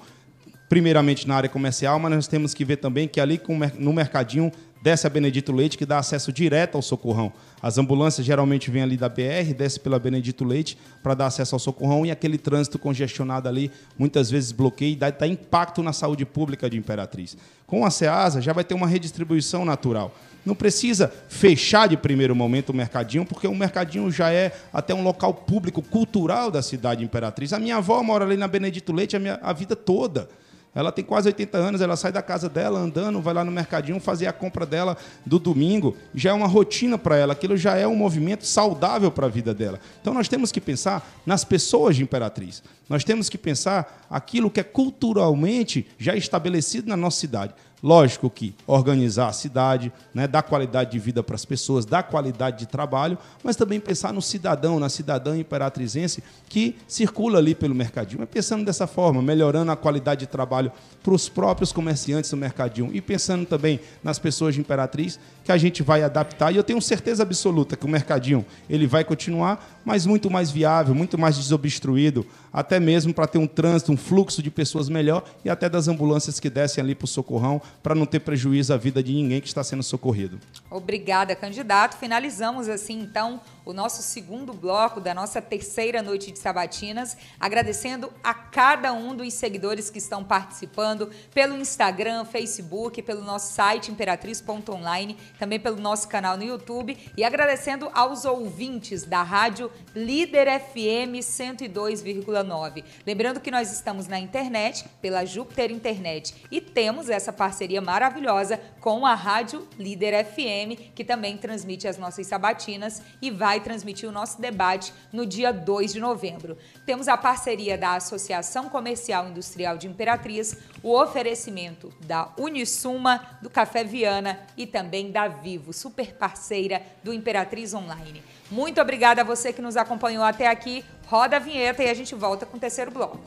primeiramente na área comercial, mas nós temos que ver também que ali no mercadinho desce a Benedito Leite, que dá acesso direto ao socorrão. As ambulâncias geralmente vêm ali da BR, desce pela Benedito Leite para dar acesso ao socorrão e aquele trânsito congestionado ali muitas vezes bloqueia e dá, dá impacto na saúde pública de Imperatriz. Com a SEASA já vai ter uma redistribuição natural. Não precisa fechar de primeiro momento o mercadinho, porque o mercadinho já é até um local público, cultural da cidade Imperatriz. A minha avó mora ali na Benedito Leite a, minha, a vida toda. Ela tem quase 80 anos, ela sai da casa dela andando, vai lá no mercadinho fazer a compra dela do domingo. Já é uma rotina para ela, aquilo já é um movimento saudável para a vida dela. Então nós temos que pensar nas pessoas de Imperatriz. Nós temos que pensar aquilo que é culturalmente já estabelecido na nossa cidade. Lógico que organizar a cidade, né, dar qualidade de vida para as pessoas, dar qualidade de trabalho, mas também pensar no cidadão, na cidadã imperatrizense que circula ali pelo mercadinho. É pensando dessa forma, melhorando a qualidade de trabalho para os próprios comerciantes do mercadinho e pensando também nas pessoas de Imperatriz, que a gente vai adaptar. E eu tenho certeza absoluta que o mercadinho ele vai continuar, mas muito mais viável, muito mais desobstruído, até mesmo para ter um trânsito, um fluxo de pessoas melhor e até das ambulâncias que descem ali para o socorrão, para não ter prejuízo à vida de ninguém que está sendo socorrido. Obrigada, candidato. Finalizamos assim, então, o nosso segundo bloco da nossa terceira noite de sabatinas, agradecendo a cada um dos seguidores que estão participando pelo Instagram, Facebook, pelo nosso site imperatriz.online, também pelo nosso canal no YouTube e agradecendo aos ouvintes da rádio Líder FM 102,9. Lembrando que nós estamos na internet, pela Júpiter Internet, e temos essa parceria maravilhosa com a rádio Líder FM, que também transmite as nossas sabatinas e vai vai transmitir o nosso debate no dia 2 de novembro. Temos a parceria da Associação Comercial Industrial de Imperatriz, o oferecimento da Unisuma, do Café Viana e também da Vivo, super parceira do Imperatriz Online. Muito obrigada a você que nos acompanhou até aqui. Roda a vinheta e a gente volta com o terceiro bloco.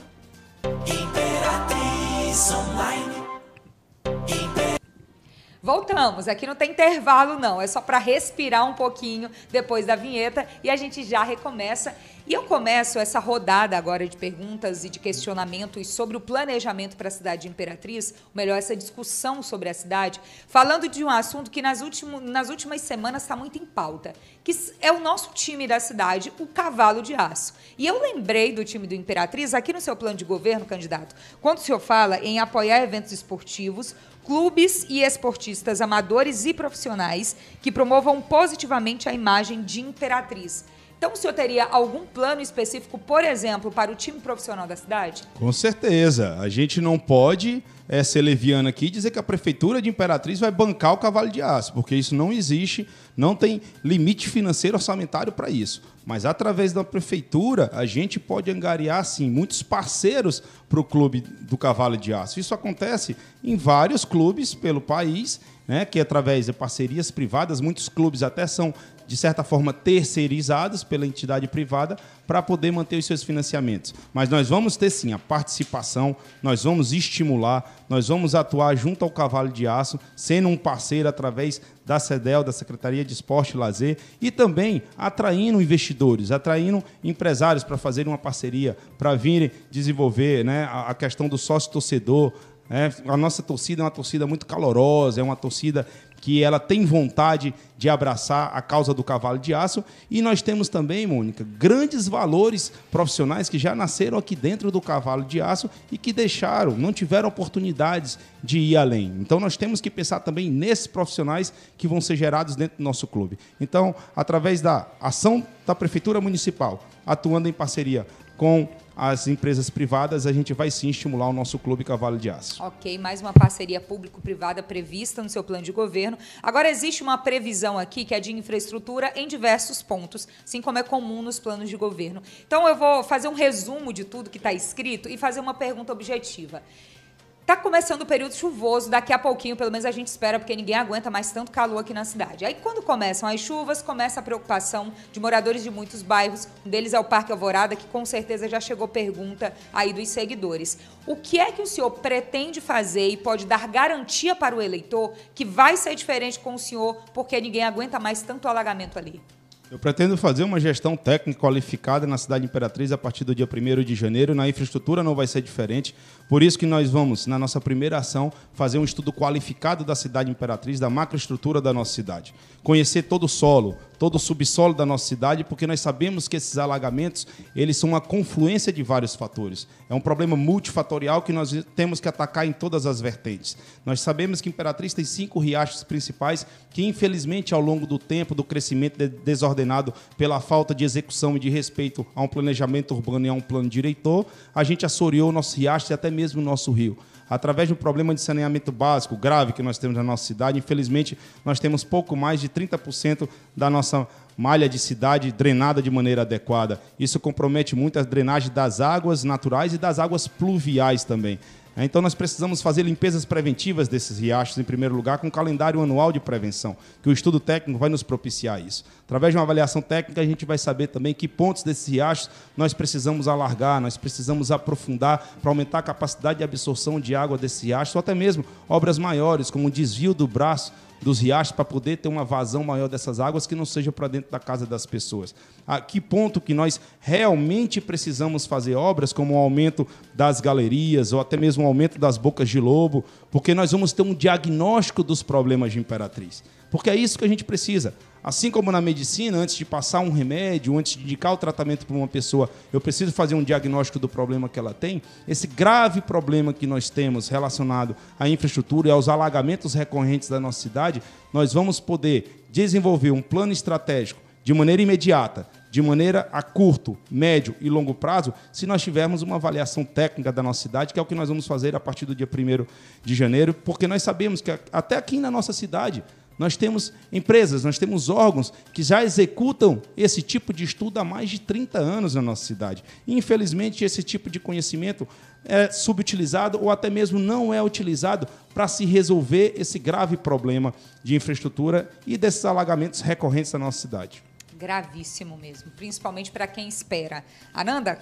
Imperatriz Online. Voltamos, aqui não tem intervalo não, é só para respirar um pouquinho depois da vinheta e a gente já recomeça. E eu começo essa rodada agora de perguntas e de questionamentos sobre o planejamento para a cidade de Imperatriz, ou melhor, essa discussão sobre a cidade, falando de um assunto que nas, último, nas últimas semanas está muito em pauta, que é o nosso time da cidade, o Cavalo de Aço. E eu lembrei do time do Imperatriz aqui no seu plano de governo, candidato, quando o senhor fala em apoiar eventos esportivos, clubes e esportistas amadores e profissionais que promovam positivamente a imagem de Imperatriz. Então, o senhor teria algum plano específico, por exemplo, para o time profissional da cidade? Com certeza. A gente não pode é, ser leviano aqui e dizer que a prefeitura de Imperatriz vai bancar o cavalo de aço, porque isso não existe, não tem limite financeiro orçamentário para isso. Mas através da prefeitura, a gente pode angariar, sim, muitos parceiros para o clube do cavalo de aço. Isso acontece em vários clubes pelo país, né, que através de parcerias privadas, muitos clubes até são de certa forma, terceirizados pela entidade privada para poder manter os seus financiamentos. Mas nós vamos ter sim a participação, nós vamos estimular, nós vamos atuar junto ao Cavalo de Aço, sendo um parceiro através da CEDEL, da Secretaria de Esporte e Lazer, e também atraindo investidores, atraindo empresários para fazer uma parceria, para virem desenvolver né, a questão do sócio-torcedor, é, a nossa torcida é uma torcida muito calorosa, é uma torcida que ela tem vontade de abraçar a causa do cavalo de aço. E nós temos também, Mônica, grandes valores profissionais que já nasceram aqui dentro do cavalo de aço e que deixaram, não tiveram oportunidades de ir além. Então nós temos que pensar também nesses profissionais que vão ser gerados dentro do nosso clube. Então, através da ação da Prefeitura Municipal, atuando em parceria com as empresas privadas, a gente vai sim estimular o nosso clube Cavalo de Aço. Ok, mais uma parceria público-privada prevista no seu plano de governo. Agora, existe uma previsão aqui que é de infraestrutura em diversos pontos, assim como é comum nos planos de governo. Então, eu vou fazer um resumo de tudo que está escrito e fazer uma pergunta objetiva. Tá começando o período chuvoso, daqui a pouquinho, pelo menos a gente espera, porque ninguém aguenta mais tanto calor aqui na cidade. Aí quando começam as chuvas, começa a preocupação de moradores de muitos bairros. Um deles é o Parque Alvorada, que com certeza já chegou pergunta aí dos seguidores. O que é que o senhor pretende fazer e pode dar garantia para o eleitor que vai ser diferente com o senhor, porque ninguém aguenta mais tanto alagamento ali? Eu pretendo fazer uma gestão técnica qualificada na cidade Imperatriz a partir do dia 1 de janeiro. Na infraestrutura não vai ser diferente. Por isso que nós vamos, na nossa primeira ação, fazer um estudo qualificado da cidade Imperatriz, da macroestrutura da nossa cidade. Conhecer todo o solo, todo o subsolo da nossa cidade, porque nós sabemos que esses alagamentos, eles são uma confluência de vários fatores. É um problema multifatorial que nós temos que atacar em todas as vertentes. Nós sabemos que Imperatriz tem cinco riachos principais que, infelizmente, ao longo do tempo, do crescimento desordenado, ordenado pela falta de execução e de respeito a um planejamento urbano e a um plano diretor, a gente assoreou o nosso e até mesmo o nosso rio através um problema de saneamento básico grave que nós temos na nossa cidade. Infelizmente, nós temos pouco mais de 30% da nossa malha de cidade drenada de maneira adequada. Isso compromete muito a drenagem das águas naturais e das águas pluviais também. É, então nós precisamos fazer limpezas preventivas desses riachos, em primeiro lugar, com um calendário anual de prevenção, que o estudo técnico vai nos propiciar isso. Através de uma avaliação técnica, a gente vai saber também que pontos desses riachos nós precisamos alargar, nós precisamos aprofundar para aumentar a capacidade de absorção de água desses riachos, ou até mesmo obras maiores, como o desvio do braço dos riachos para poder ter uma vazão maior dessas águas que não seja para dentro da casa das pessoas. A que ponto que nós realmente precisamos fazer obras como o aumento das galerias ou até mesmo o aumento das bocas de lobo, porque nós vamos ter um diagnóstico dos problemas de Imperatriz. Porque é isso que a gente precisa. Assim como na medicina, antes de passar um remédio, antes de indicar o tratamento para uma pessoa, eu preciso fazer um diagnóstico do problema que ela tem. Esse grave problema que nós temos relacionado à infraestrutura e aos alagamentos recorrentes da nossa cidade, nós vamos poder desenvolver um plano estratégico de maneira imediata, de maneira a curto, médio e longo prazo, se nós tivermos uma avaliação técnica da nossa cidade, que é o que nós vamos fazer a partir do dia 1 de janeiro, porque nós sabemos que até aqui na nossa cidade nós temos empresas, nós temos órgãos que já executam esse tipo de estudo há mais de 30 anos na nossa cidade. infelizmente, esse tipo de conhecimento é subutilizado ou até mesmo não é utilizado para se resolver esse grave problema de infraestrutura e desses alagamentos recorrentes da nossa cidade. Gravíssimo mesmo, principalmente para quem espera. Ananda,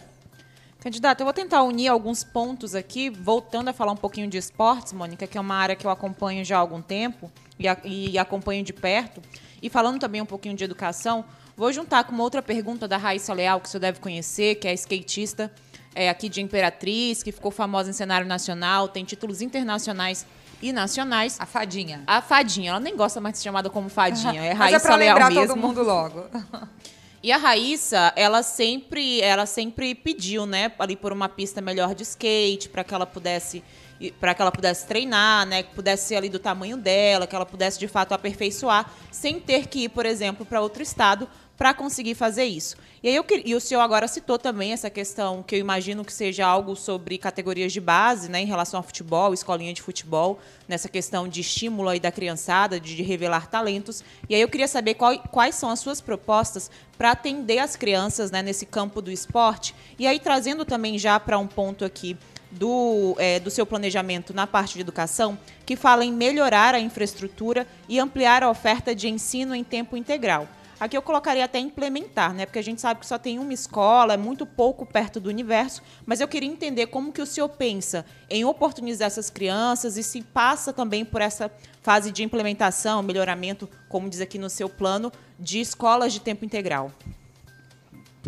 Candidato, eu vou tentar unir alguns pontos aqui, voltando a falar um pouquinho de esportes, Mônica, que é uma área que eu acompanho já há algum tempo e, a, e acompanho de perto. E falando também um pouquinho de educação, vou juntar com uma outra pergunta da Raíssa Leal, que você deve conhecer, que é skatista é, aqui de Imperatriz, que ficou famosa em cenário nacional, tem títulos internacionais e nacionais. A Fadinha. A Fadinha. Ela nem gosta mais de ser chamada como Fadinha. É Raíssa Mas é pra Leal lembrar mesmo. todo mundo logo. (laughs) E a Raíssa, ela sempre, ela sempre pediu, né, ali por uma pista melhor de skate, para que ela pudesse para que ela pudesse treinar, né, que pudesse ser ali do tamanho dela, que ela pudesse de fato aperfeiçoar, sem ter que ir, por exemplo, para outro estado para conseguir fazer isso. E aí eu e o senhor agora citou também essa questão que eu imagino que seja algo sobre categorias de base, né, em relação ao futebol, escolinha de futebol, nessa questão de estímulo aí da criançada, de, de revelar talentos. E aí eu queria saber qual, quais são as suas propostas para atender as crianças, né, nesse campo do esporte. E aí trazendo também já para um ponto aqui do, é, do seu planejamento na parte de educação, que fala em melhorar a infraestrutura e ampliar a oferta de ensino em tempo integral. Aqui eu colocaria até implementar, né? Porque a gente sabe que só tem uma escola, é muito pouco perto do universo, mas eu queria entender como que o senhor pensa em oportunizar essas crianças e se passa também por essa fase de implementação, melhoramento, como diz aqui no seu plano, de escolas de tempo integral.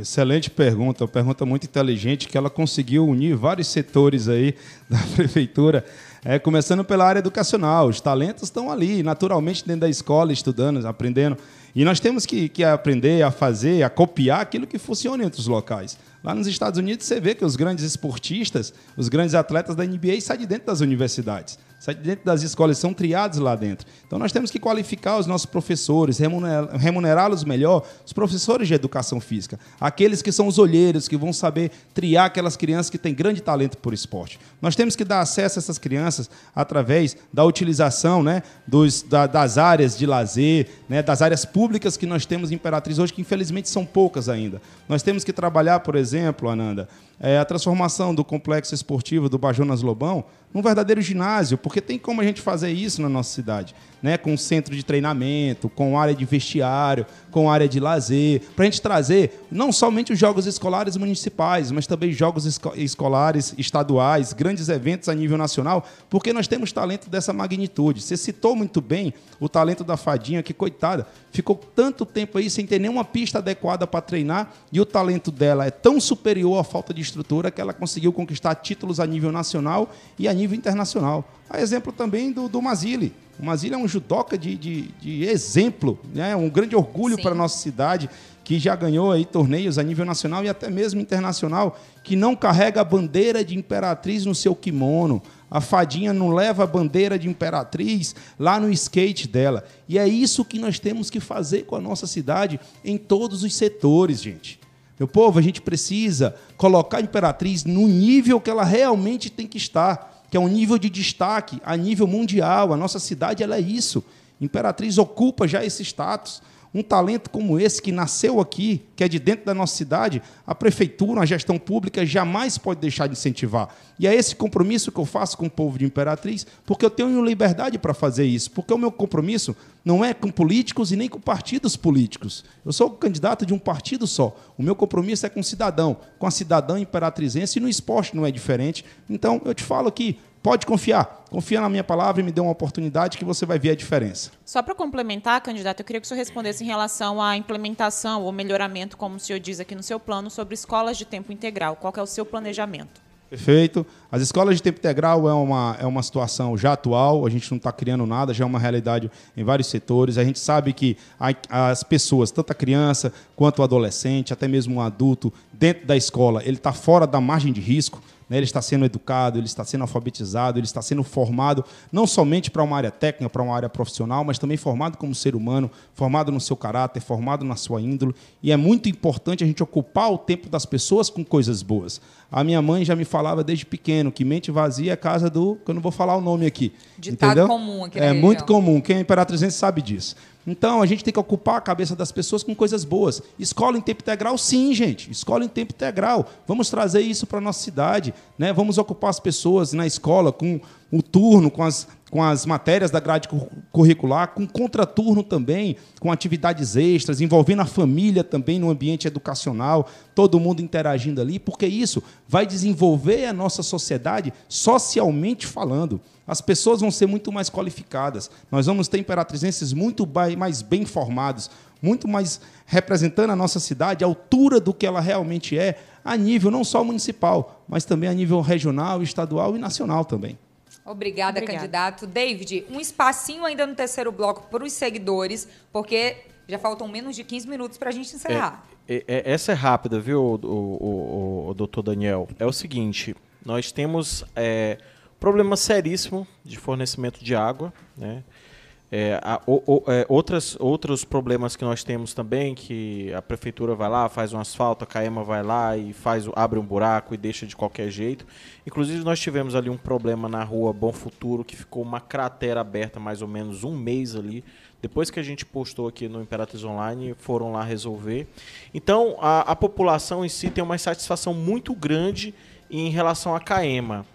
Excelente pergunta, uma pergunta muito inteligente que ela conseguiu unir vários setores aí (laughs) da prefeitura, é, começando pela área educacional. Os talentos estão ali, naturalmente dentro da escola, estudando, aprendendo. E nós temos que, que aprender a fazer, a copiar aquilo que funciona em outros locais. Lá nos Estados Unidos você vê que os grandes esportistas, os grandes atletas da NBA saem de dentro das universidades dentro das escolas, são triados lá dentro. Então nós temos que qualificar os nossos professores, remunerá-los melhor, os professores de educação física, aqueles que são os olheiros, que vão saber triar aquelas crianças que têm grande talento por esporte. Nós temos que dar acesso a essas crianças através da utilização né, dos, da, das áreas de lazer, né, das áreas públicas que nós temos em Imperatriz hoje, que infelizmente são poucas ainda. Nós temos que trabalhar, por exemplo, Ananda, é, a transformação do complexo esportivo do Bajonas Lobão num verdadeiro ginásio, porque tem como a gente fazer isso na nossa cidade. Né, com centro de treinamento, com área de vestiário, com área de lazer, para a gente trazer não somente os jogos escolares municipais, mas também jogos esco escolares estaduais, grandes eventos a nível nacional, porque nós temos talento dessa magnitude. Você citou muito bem o talento da Fadinha, que coitada, ficou tanto tempo aí sem ter nenhuma pista adequada para treinar, e o talento dela é tão superior à falta de estrutura que ela conseguiu conquistar títulos a nível nacional e a nível internacional. A exemplo também do, do. O Mazili é um judoca de, de, de exemplo, né? um grande orgulho para a nossa cidade, que já ganhou aí torneios a nível nacional e até mesmo internacional, que não carrega a bandeira de imperatriz no seu kimono. A fadinha não leva a bandeira de imperatriz lá no skate dela. E é isso que nós temos que fazer com a nossa cidade em todos os setores, gente. Meu povo, a gente precisa colocar a imperatriz no nível que ela realmente tem que estar que é um nível de destaque a nível mundial. A nossa cidade ela é isso. Imperatriz ocupa já esse status. Um talento como esse, que nasceu aqui, que é de dentro da nossa cidade, a prefeitura, a gestão pública jamais pode deixar de incentivar. E é esse compromisso que eu faço com o povo de Imperatriz, porque eu tenho liberdade para fazer isso. Porque o meu compromisso não é com políticos e nem com partidos políticos. Eu sou candidato de um partido só. O meu compromisso é com o cidadão, com a cidadã imperatrizense, e no esporte não é diferente. Então, eu te falo aqui, Pode confiar. Confia na minha palavra e me dê uma oportunidade que você vai ver a diferença. Só para complementar, candidato, eu queria que o senhor respondesse em relação à implementação ou melhoramento, como o senhor diz aqui no seu plano, sobre escolas de tempo integral. Qual é o seu planejamento? Perfeito. As escolas de tempo integral é uma, é uma situação já atual, a gente não está criando nada, já é uma realidade em vários setores. A gente sabe que a, as pessoas, tanto a criança quanto o adolescente, até mesmo um adulto, dentro da escola, ele está fora da margem de risco né? ele está sendo educado, ele está sendo alfabetizado, ele está sendo formado não somente para uma área técnica, para uma área profissional, mas também formado como ser humano, formado no seu caráter, formado na sua índole. E é muito importante a gente ocupar o tempo das pessoas com coisas boas. A minha mãe já me falava desde pequeno que mente vazia é casa do. que eu não vou falar o nome aqui. Ditado entendeu? comum aqui É muito comum. Quem é imperatrizense sabe disso. Então, a gente tem que ocupar a cabeça das pessoas com coisas boas. Escola em tempo integral, sim, gente. Escola em tempo integral. Vamos trazer isso para a nossa cidade. Né? Vamos ocupar as pessoas na escola com o turno, com as com as matérias da grade curricular, com contraturno também, com atividades extras, envolvendo a família também no ambiente educacional, todo mundo interagindo ali, porque isso vai desenvolver a nossa sociedade socialmente falando. As pessoas vão ser muito mais qualificadas. Nós vamos ter imperatrizenses muito mais bem formados, muito mais representando a nossa cidade, a altura do que ela realmente é, a nível não só municipal, mas também a nível regional, estadual e nacional também. Obrigada, Obrigada, candidato. David, um espacinho ainda no terceiro bloco para os seguidores, porque já faltam menos de 15 minutos para a gente encerrar. É, é, é, essa é rápida, viu, o, o, o, o, doutor Daniel? É o seguinte, nós temos é, problema seríssimo de fornecimento de água, né? É, a, o, o, é, outras, outros problemas que nós temos também, que a prefeitura vai lá, faz um asfalto, a CAEMA vai lá e faz, abre um buraco e deixa de qualquer jeito. Inclusive, nós tivemos ali um problema na rua Bom Futuro, que ficou uma cratera aberta mais ou menos um mês ali. Depois que a gente postou aqui no Imperatriz Online, foram lá resolver. Então, a, a população em si tem uma insatisfação muito grande em relação à CAEMA.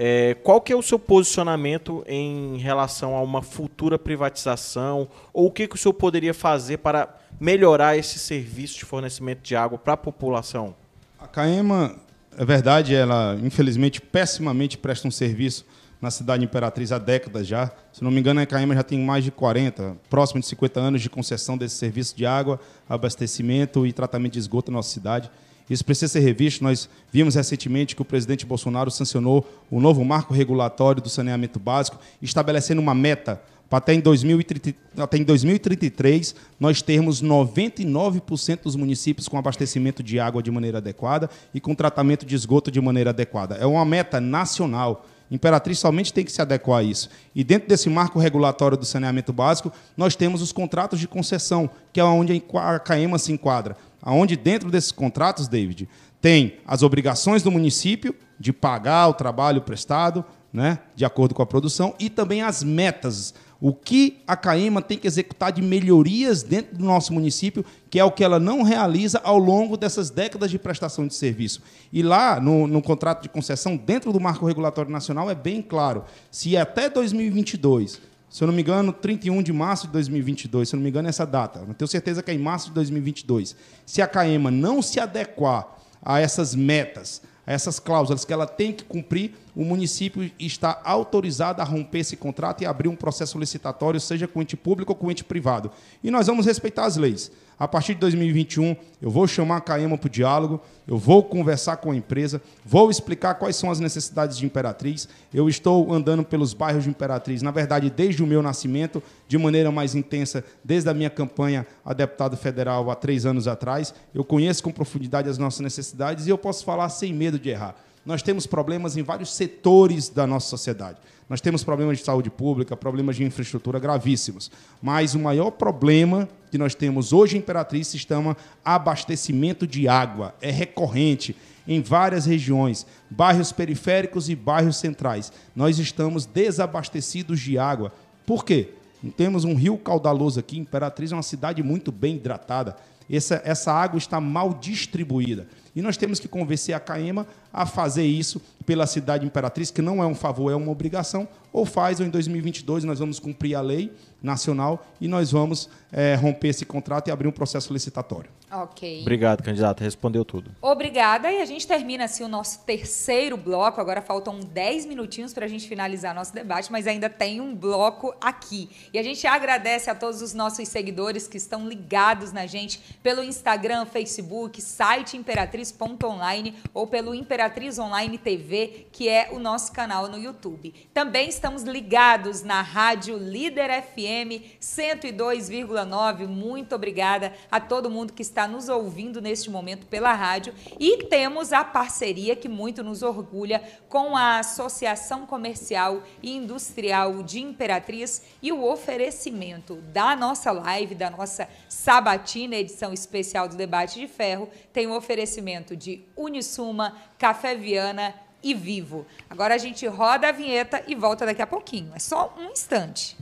É, qual que é o seu posicionamento em relação a uma futura privatização? Ou o que, que o senhor poderia fazer para melhorar esse serviço de fornecimento de água para a população? A CAEMA, é verdade, ela infelizmente pessimamente presta um serviço na cidade Imperatriz há décadas já. Se não me engano, a CAEMA já tem mais de 40, próximo de 50 anos de concessão desse serviço de água, abastecimento e tratamento de esgoto na nossa cidade. Isso precisa ser revisto. Nós vimos recentemente que o presidente Bolsonaro sancionou o novo marco regulatório do saneamento básico, estabelecendo uma meta para até em, 2030, até em 2033 nós termos 99% dos municípios com abastecimento de água de maneira adequada e com tratamento de esgoto de maneira adequada. É uma meta nacional. Imperatriz somente tem que se adequar a isso. E dentro desse marco regulatório do saneamento básico, nós temos os contratos de concessão, que é onde a CAEMA se enquadra onde dentro desses contratos, David, tem as obrigações do município de pagar o trabalho prestado, né, de acordo com a produção, e também as metas, o que a CAEMA tem que executar de melhorias dentro do nosso município, que é o que ela não realiza ao longo dessas décadas de prestação de serviço. E lá, no, no contrato de concessão, dentro do marco regulatório nacional, é bem claro, se até 2022 se eu não me engano, 31 de março de 2022, se eu não me engano, é essa data. Eu tenho certeza que é em março de 2022. Se a CAEMA não se adequar a essas metas, a essas cláusulas que ela tem que cumprir, o município está autorizado a romper esse contrato e abrir um processo licitatório, seja com ente público ou com ente privado. E nós vamos respeitar as leis. A partir de 2021, eu vou chamar a Caema para o diálogo, eu vou conversar com a empresa, vou explicar quais são as necessidades de Imperatriz. Eu estou andando pelos bairros de Imperatriz, na verdade, desde o meu nascimento, de maneira mais intensa, desde a minha campanha a deputado federal há três anos atrás. Eu conheço com profundidade as nossas necessidades e eu posso falar sem medo de errar. Nós temos problemas em vários setores da nossa sociedade. Nós temos problemas de saúde pública, problemas de infraestrutura gravíssimos. Mas o maior problema que nós temos hoje em Imperatriz se chama abastecimento de água. É recorrente em várias regiões, bairros periféricos e bairros centrais. Nós estamos desabastecidos de água. Por quê? Temos um rio caudaloso aqui. Imperatriz é uma cidade muito bem hidratada. Essa, essa água está mal distribuída. E nós temos que convencer a CAEMA a fazer isso pela cidade imperatriz, que não é um favor, é uma obrigação, ou faz, ou em 2022 nós vamos cumprir a lei nacional e nós vamos é, romper esse contrato e abrir um processo licitatório. Ok. Obrigado, candidato. Respondeu tudo. Obrigada. E a gente termina assim o nosso terceiro bloco. Agora faltam 10 minutinhos para a gente finalizar nosso debate, mas ainda tem um bloco aqui. E a gente agradece a todos os nossos seguidores que estão ligados na gente pelo Instagram, Facebook, site imperatriz.online ou pelo Imperatriz Online TV, que é o nosso canal no YouTube. Também estamos ligados na Rádio Líder FM 102,9. Muito obrigada a todo mundo que está nos ouvindo neste momento pela rádio e temos a parceria que muito nos orgulha com a Associação Comercial e Industrial de Imperatriz e o oferecimento da nossa live, da nossa sabatina edição especial do Debate de Ferro, tem o oferecimento de Unisuma, Café Viana e Vivo. Agora a gente roda a vinheta e volta daqui a pouquinho. É só um instante.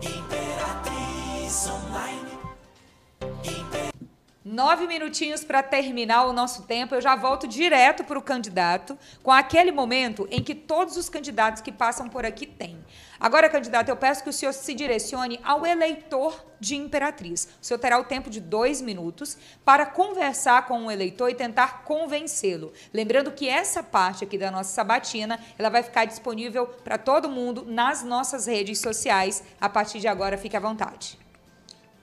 Imperatriz Online. Nove minutinhos para terminar o nosso tempo. Eu já volto direto para o candidato, com aquele momento em que todos os candidatos que passam por aqui têm. Agora, candidato, eu peço que o senhor se direcione ao eleitor de Imperatriz. O senhor terá o tempo de dois minutos para conversar com o eleitor e tentar convencê-lo. Lembrando que essa parte aqui da nossa sabatina ela vai ficar disponível para todo mundo nas nossas redes sociais. A partir de agora, fique à vontade.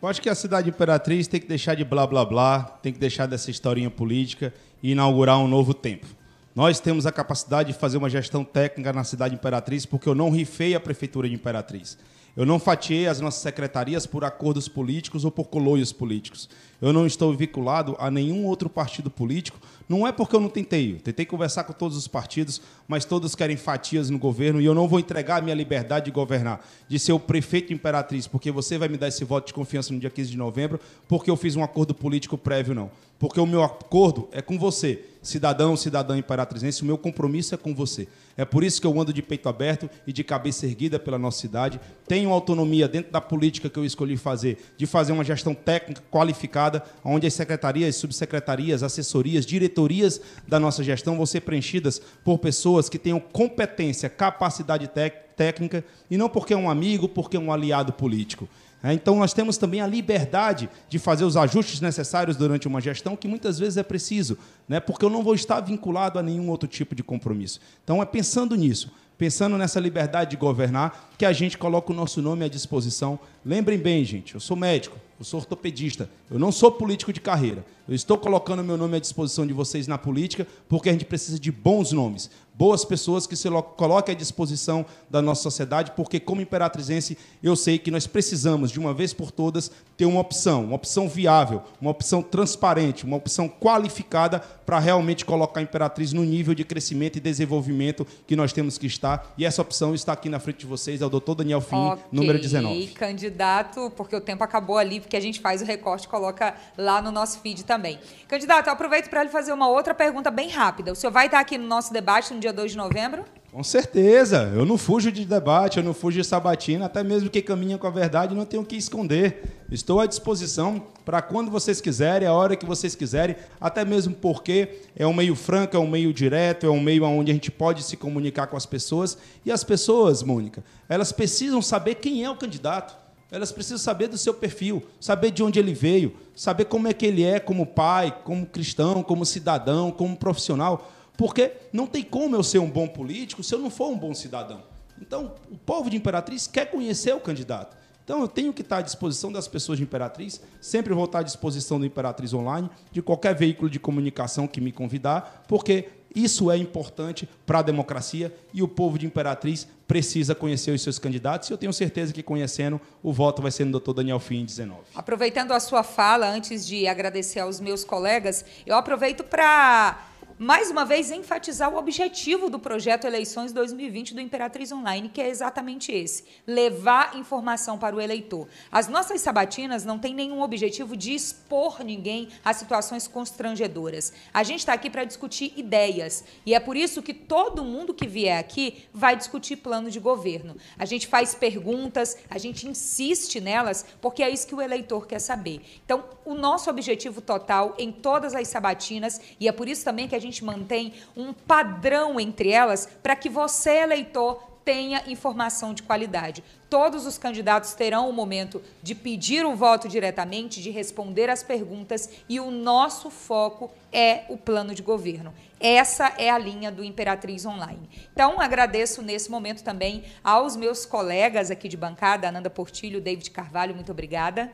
Eu acho que a cidade imperatriz tem que deixar de blá blá blá, tem que deixar dessa historinha política e inaugurar um novo tempo. Nós temos a capacidade de fazer uma gestão técnica na cidade imperatriz porque eu não rifei a prefeitura de Imperatriz. Eu não fatiei as nossas secretarias por acordos políticos ou por coloios políticos. Eu não estou vinculado a nenhum outro partido político. Não é porque eu não tentei. Eu tentei conversar com todos os partidos, mas todos querem fatias no governo e eu não vou entregar a minha liberdade de governar, de ser o prefeito imperatriz, porque você vai me dar esse voto de confiança no dia 15 de novembro, porque eu fiz um acordo político prévio, não. Porque o meu acordo é com você, cidadão, cidadã imperatrizense, o meu compromisso é com você. É por isso que eu ando de peito aberto e de cabeça erguida pela nossa cidade. Tenho autonomia dentro da política que eu escolhi fazer, de fazer uma gestão técnica qualificada, onde as secretarias, subsecretarias, assessorias, diretorias da nossa gestão vão ser preenchidas por pessoas que tenham competência, capacidade técnica, e não porque é um amigo, porque é um aliado político. É, então, nós temos também a liberdade de fazer os ajustes necessários durante uma gestão, que muitas vezes é preciso, né? porque eu não vou estar vinculado a nenhum outro tipo de compromisso. Então, é pensando nisso, pensando nessa liberdade de governar, que a gente coloca o nosso nome à disposição. Lembrem bem, gente, eu sou médico, eu sou ortopedista, eu não sou político de carreira. Eu estou colocando meu nome à disposição de vocês na política porque a gente precisa de bons nomes boas pessoas que se coloquem à disposição da nossa sociedade, porque, como imperatrizense, eu sei que nós precisamos, de uma vez por todas, ter uma opção, uma opção viável, uma opção transparente, uma opção qualificada para realmente colocar a Imperatriz no nível de crescimento e desenvolvimento que nós temos que estar. E essa opção está aqui na frente de vocês, é o doutor Daniel Fini, okay. número 19. candidato, porque o tempo acabou ali, porque a gente faz o recorte e coloca lá no nosso feed também. Candidato, aproveito para lhe fazer uma outra pergunta bem rápida. O senhor vai estar aqui no nosso debate no dia dia 2 de novembro? Com certeza. Eu não fujo de debate, eu não fujo de sabatina, até mesmo quem caminha com a verdade não tem o que esconder. Estou à disposição para quando vocês quiserem, a hora que vocês quiserem, até mesmo porque é um meio franco, é um meio direto, é um meio onde a gente pode se comunicar com as pessoas. E as pessoas, Mônica, elas precisam saber quem é o candidato. Elas precisam saber do seu perfil, saber de onde ele veio, saber como é que ele é como pai, como cristão, como cidadão, como profissional. Porque não tem como eu ser um bom político se eu não for um bom cidadão. Então, o povo de Imperatriz quer conhecer o candidato. Então, eu tenho que estar à disposição das pessoas de Imperatriz, sempre vou estar à disposição do Imperatriz Online, de qualquer veículo de comunicação que me convidar, porque isso é importante para a democracia e o povo de Imperatriz precisa conhecer os seus candidatos e eu tenho certeza que conhecendo, o voto vai ser no doutor Daniel Fim, 19. Aproveitando a sua fala, antes de agradecer aos meus colegas, eu aproveito para mais uma vez enfatizar o objetivo do projeto Eleições 2020 do Imperatriz Online, que é exatamente esse: levar informação para o eleitor. As nossas sabatinas não têm nenhum objetivo de expor ninguém a situações constrangedoras. A gente está aqui para discutir ideias e é por isso que todo mundo que vier aqui vai discutir plano de governo. A gente faz perguntas, a gente insiste nelas, porque é isso que o eleitor quer saber. Então, o nosso objetivo total em todas as sabatinas, e é por isso também que a gente gente mantém um padrão entre elas para que você, eleitor, tenha informação de qualidade. Todos os candidatos terão o momento de pedir o voto diretamente, de responder as perguntas e o nosso foco é o plano de governo. Essa é a linha do Imperatriz Online. Então, agradeço nesse momento também aos meus colegas aqui de bancada, Ananda Portilho, David Carvalho, muito obrigada.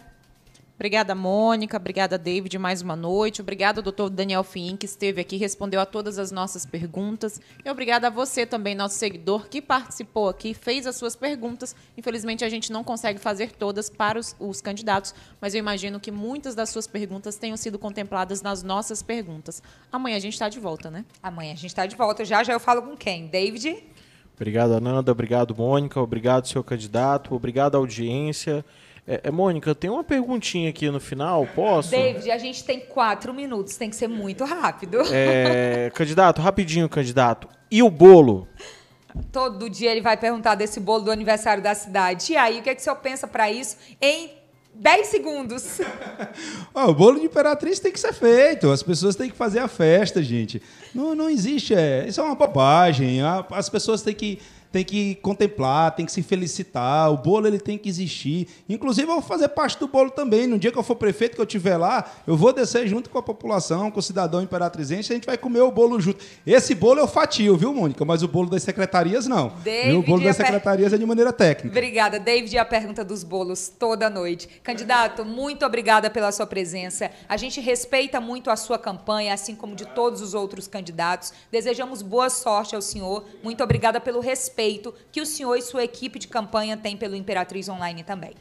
Obrigada, Mônica. Obrigada, David, mais uma noite. Obrigada, doutor Daniel Fim, que esteve aqui, respondeu a todas as nossas perguntas. E obrigada a você também, nosso seguidor, que participou aqui, fez as suas perguntas. Infelizmente, a gente não consegue fazer todas para os, os candidatos, mas eu imagino que muitas das suas perguntas tenham sido contempladas nas nossas perguntas. Amanhã a gente está de volta, né? Amanhã a gente está de volta. Já já eu falo com quem? David? Obrigado, Ananda. Obrigado, Mônica. Obrigado, seu candidato. Obrigado, audiência. É, é, Mônica, tem uma perguntinha aqui no final, posso? David, a gente tem quatro minutos, tem que ser muito rápido. É, candidato, rapidinho, candidato. E o bolo? Todo dia ele vai perguntar desse bolo do aniversário da cidade. E aí, o que, é que o senhor pensa para isso em 10 segundos? (laughs) o bolo de Imperatriz tem que ser feito. As pessoas têm que fazer a festa, gente. Não, não existe. É, isso é uma bobagem. As pessoas têm que tem que contemplar, tem que se felicitar. O bolo ele tem que existir. Inclusive, eu vou fazer parte do bolo também. No dia que eu for prefeito, que eu estiver lá, eu vou descer junto com a população, com o cidadão imperatrizense, a gente vai comer o bolo junto. Esse bolo eu fatio, viu, Mônica? Mas o bolo das secretarias, não. David, o bolo das secretarias per... é de maneira técnica. Obrigada. David, e a pergunta dos bolos toda noite. Candidato, muito obrigada pela sua presença. A gente respeita muito a sua campanha, assim como de todos os outros candidatos. Desejamos boa sorte ao senhor. Muito obrigada pelo respeito respeito que o senhor e sua equipe de campanha têm pelo Imperatriz Online também.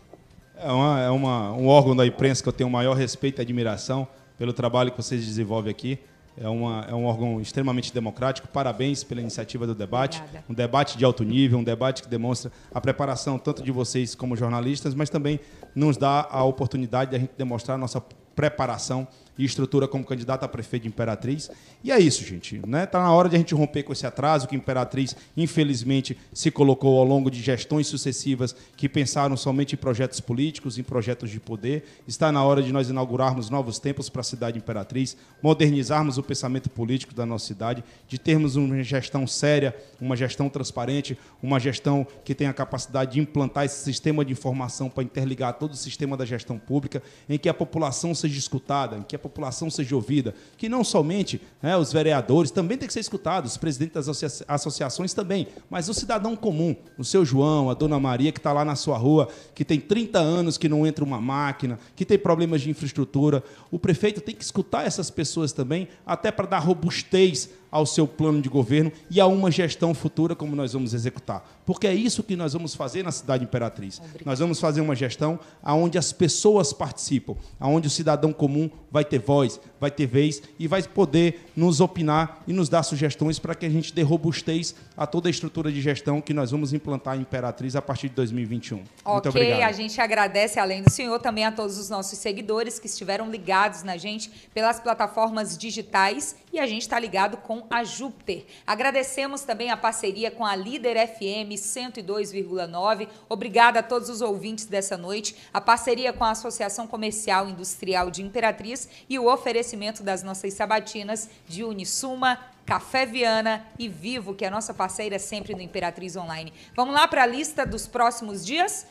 É, uma, é uma, um órgão da imprensa que eu tenho o maior respeito e admiração pelo trabalho que vocês desenvolvem aqui. É, uma, é um órgão extremamente democrático. Parabéns pela iniciativa do debate. Obrigada. Um debate de alto nível, um debate que demonstra a preparação tanto de vocês como jornalistas, mas também nos dá a oportunidade de a gente demonstrar a nossa preparação e estrutura como candidato a prefeito de Imperatriz. E é isso, gente. Né? Tá na hora de a gente romper com esse atraso que Imperatriz, infelizmente, se colocou ao longo de gestões sucessivas que pensaram somente em projetos políticos, em projetos de poder. Está na hora de nós inaugurarmos novos tempos para a cidade Imperatriz, modernizarmos o pensamento político da nossa cidade, de termos uma gestão séria, uma gestão transparente, uma gestão que tenha a capacidade de implantar esse sistema de informação para interligar todo o sistema da gestão pública, em que a população seja escutada, em que a população seja ouvida, que não somente né, os vereadores também têm que ser escutados, os presidentes das associa associações também, mas o cidadão comum, o seu João, a dona Maria que está lá na sua rua, que tem 30 anos que não entra uma máquina, que tem problemas de infraestrutura, o prefeito tem que escutar essas pessoas também, até para dar robustez ao seu plano de governo e a uma gestão futura como nós vamos executar. Porque é isso que nós vamos fazer na cidade imperatriz. Obrigado. Nós vamos fazer uma gestão onde as pessoas participam, onde o cidadão comum vai ter voz, vai ter vez e vai poder nos opinar e nos dar sugestões para que a gente dê robustez a toda a estrutura de gestão que nós vamos implantar em Imperatriz a partir de 2021. Ok, Muito obrigado. a gente agradece, além do senhor, também a todos os nossos seguidores que estiveram ligados na gente pelas plataformas digitais e a gente está ligado com a Júpiter. Agradecemos também a parceria com a Líder FM 102,9. Obrigada a todos os ouvintes dessa noite. A parceria com a Associação Comercial Industrial de Imperatriz e o oferecimento das nossas sabatinas de Unisuma, Café Viana e Vivo, que é a nossa parceira sempre no Imperatriz Online. Vamos lá para a lista dos próximos dias?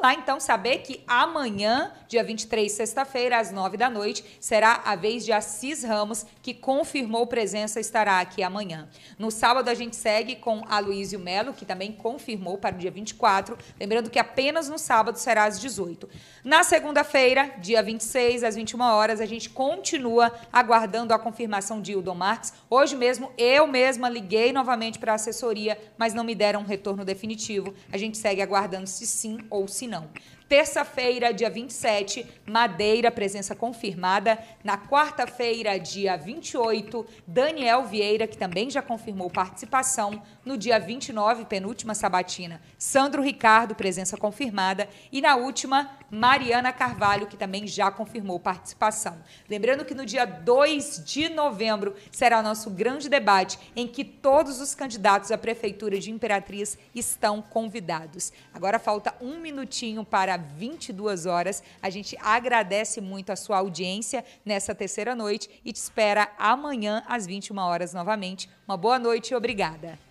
Vamos lá então saber que amanhã, dia 23, sexta-feira, às 9 da noite, será a vez de Assis Ramos, que confirmou presença, estará aqui amanhã. No sábado a gente segue com Aloysio Melo, que também confirmou para o dia 24, lembrando que apenas no sábado será às 18. Na segunda-feira, dia 26, às 21 horas, a gente continua aguardando a confirmação de Hildon Marques. Hoje mesmo, eu mesma liguei novamente para a assessoria, mas não me deram um retorno definitivo. A gente segue aguardando se sim ou se não. Terça-feira, dia 27, Madeira, presença confirmada. Na quarta-feira, dia 28, Daniel Vieira, que também já confirmou participação. No dia 29, penúltima sabatina, Sandro Ricardo, presença confirmada. E na última, Mariana Carvalho, que também já confirmou participação. Lembrando que no dia 2 de novembro será nosso grande debate, em que todos os candidatos à Prefeitura de Imperatriz estão convidados. Agora falta um minutinho para 22 horas. A gente agradece muito a sua audiência nessa terceira noite e te espera amanhã às 21 horas novamente. Uma boa noite e obrigada.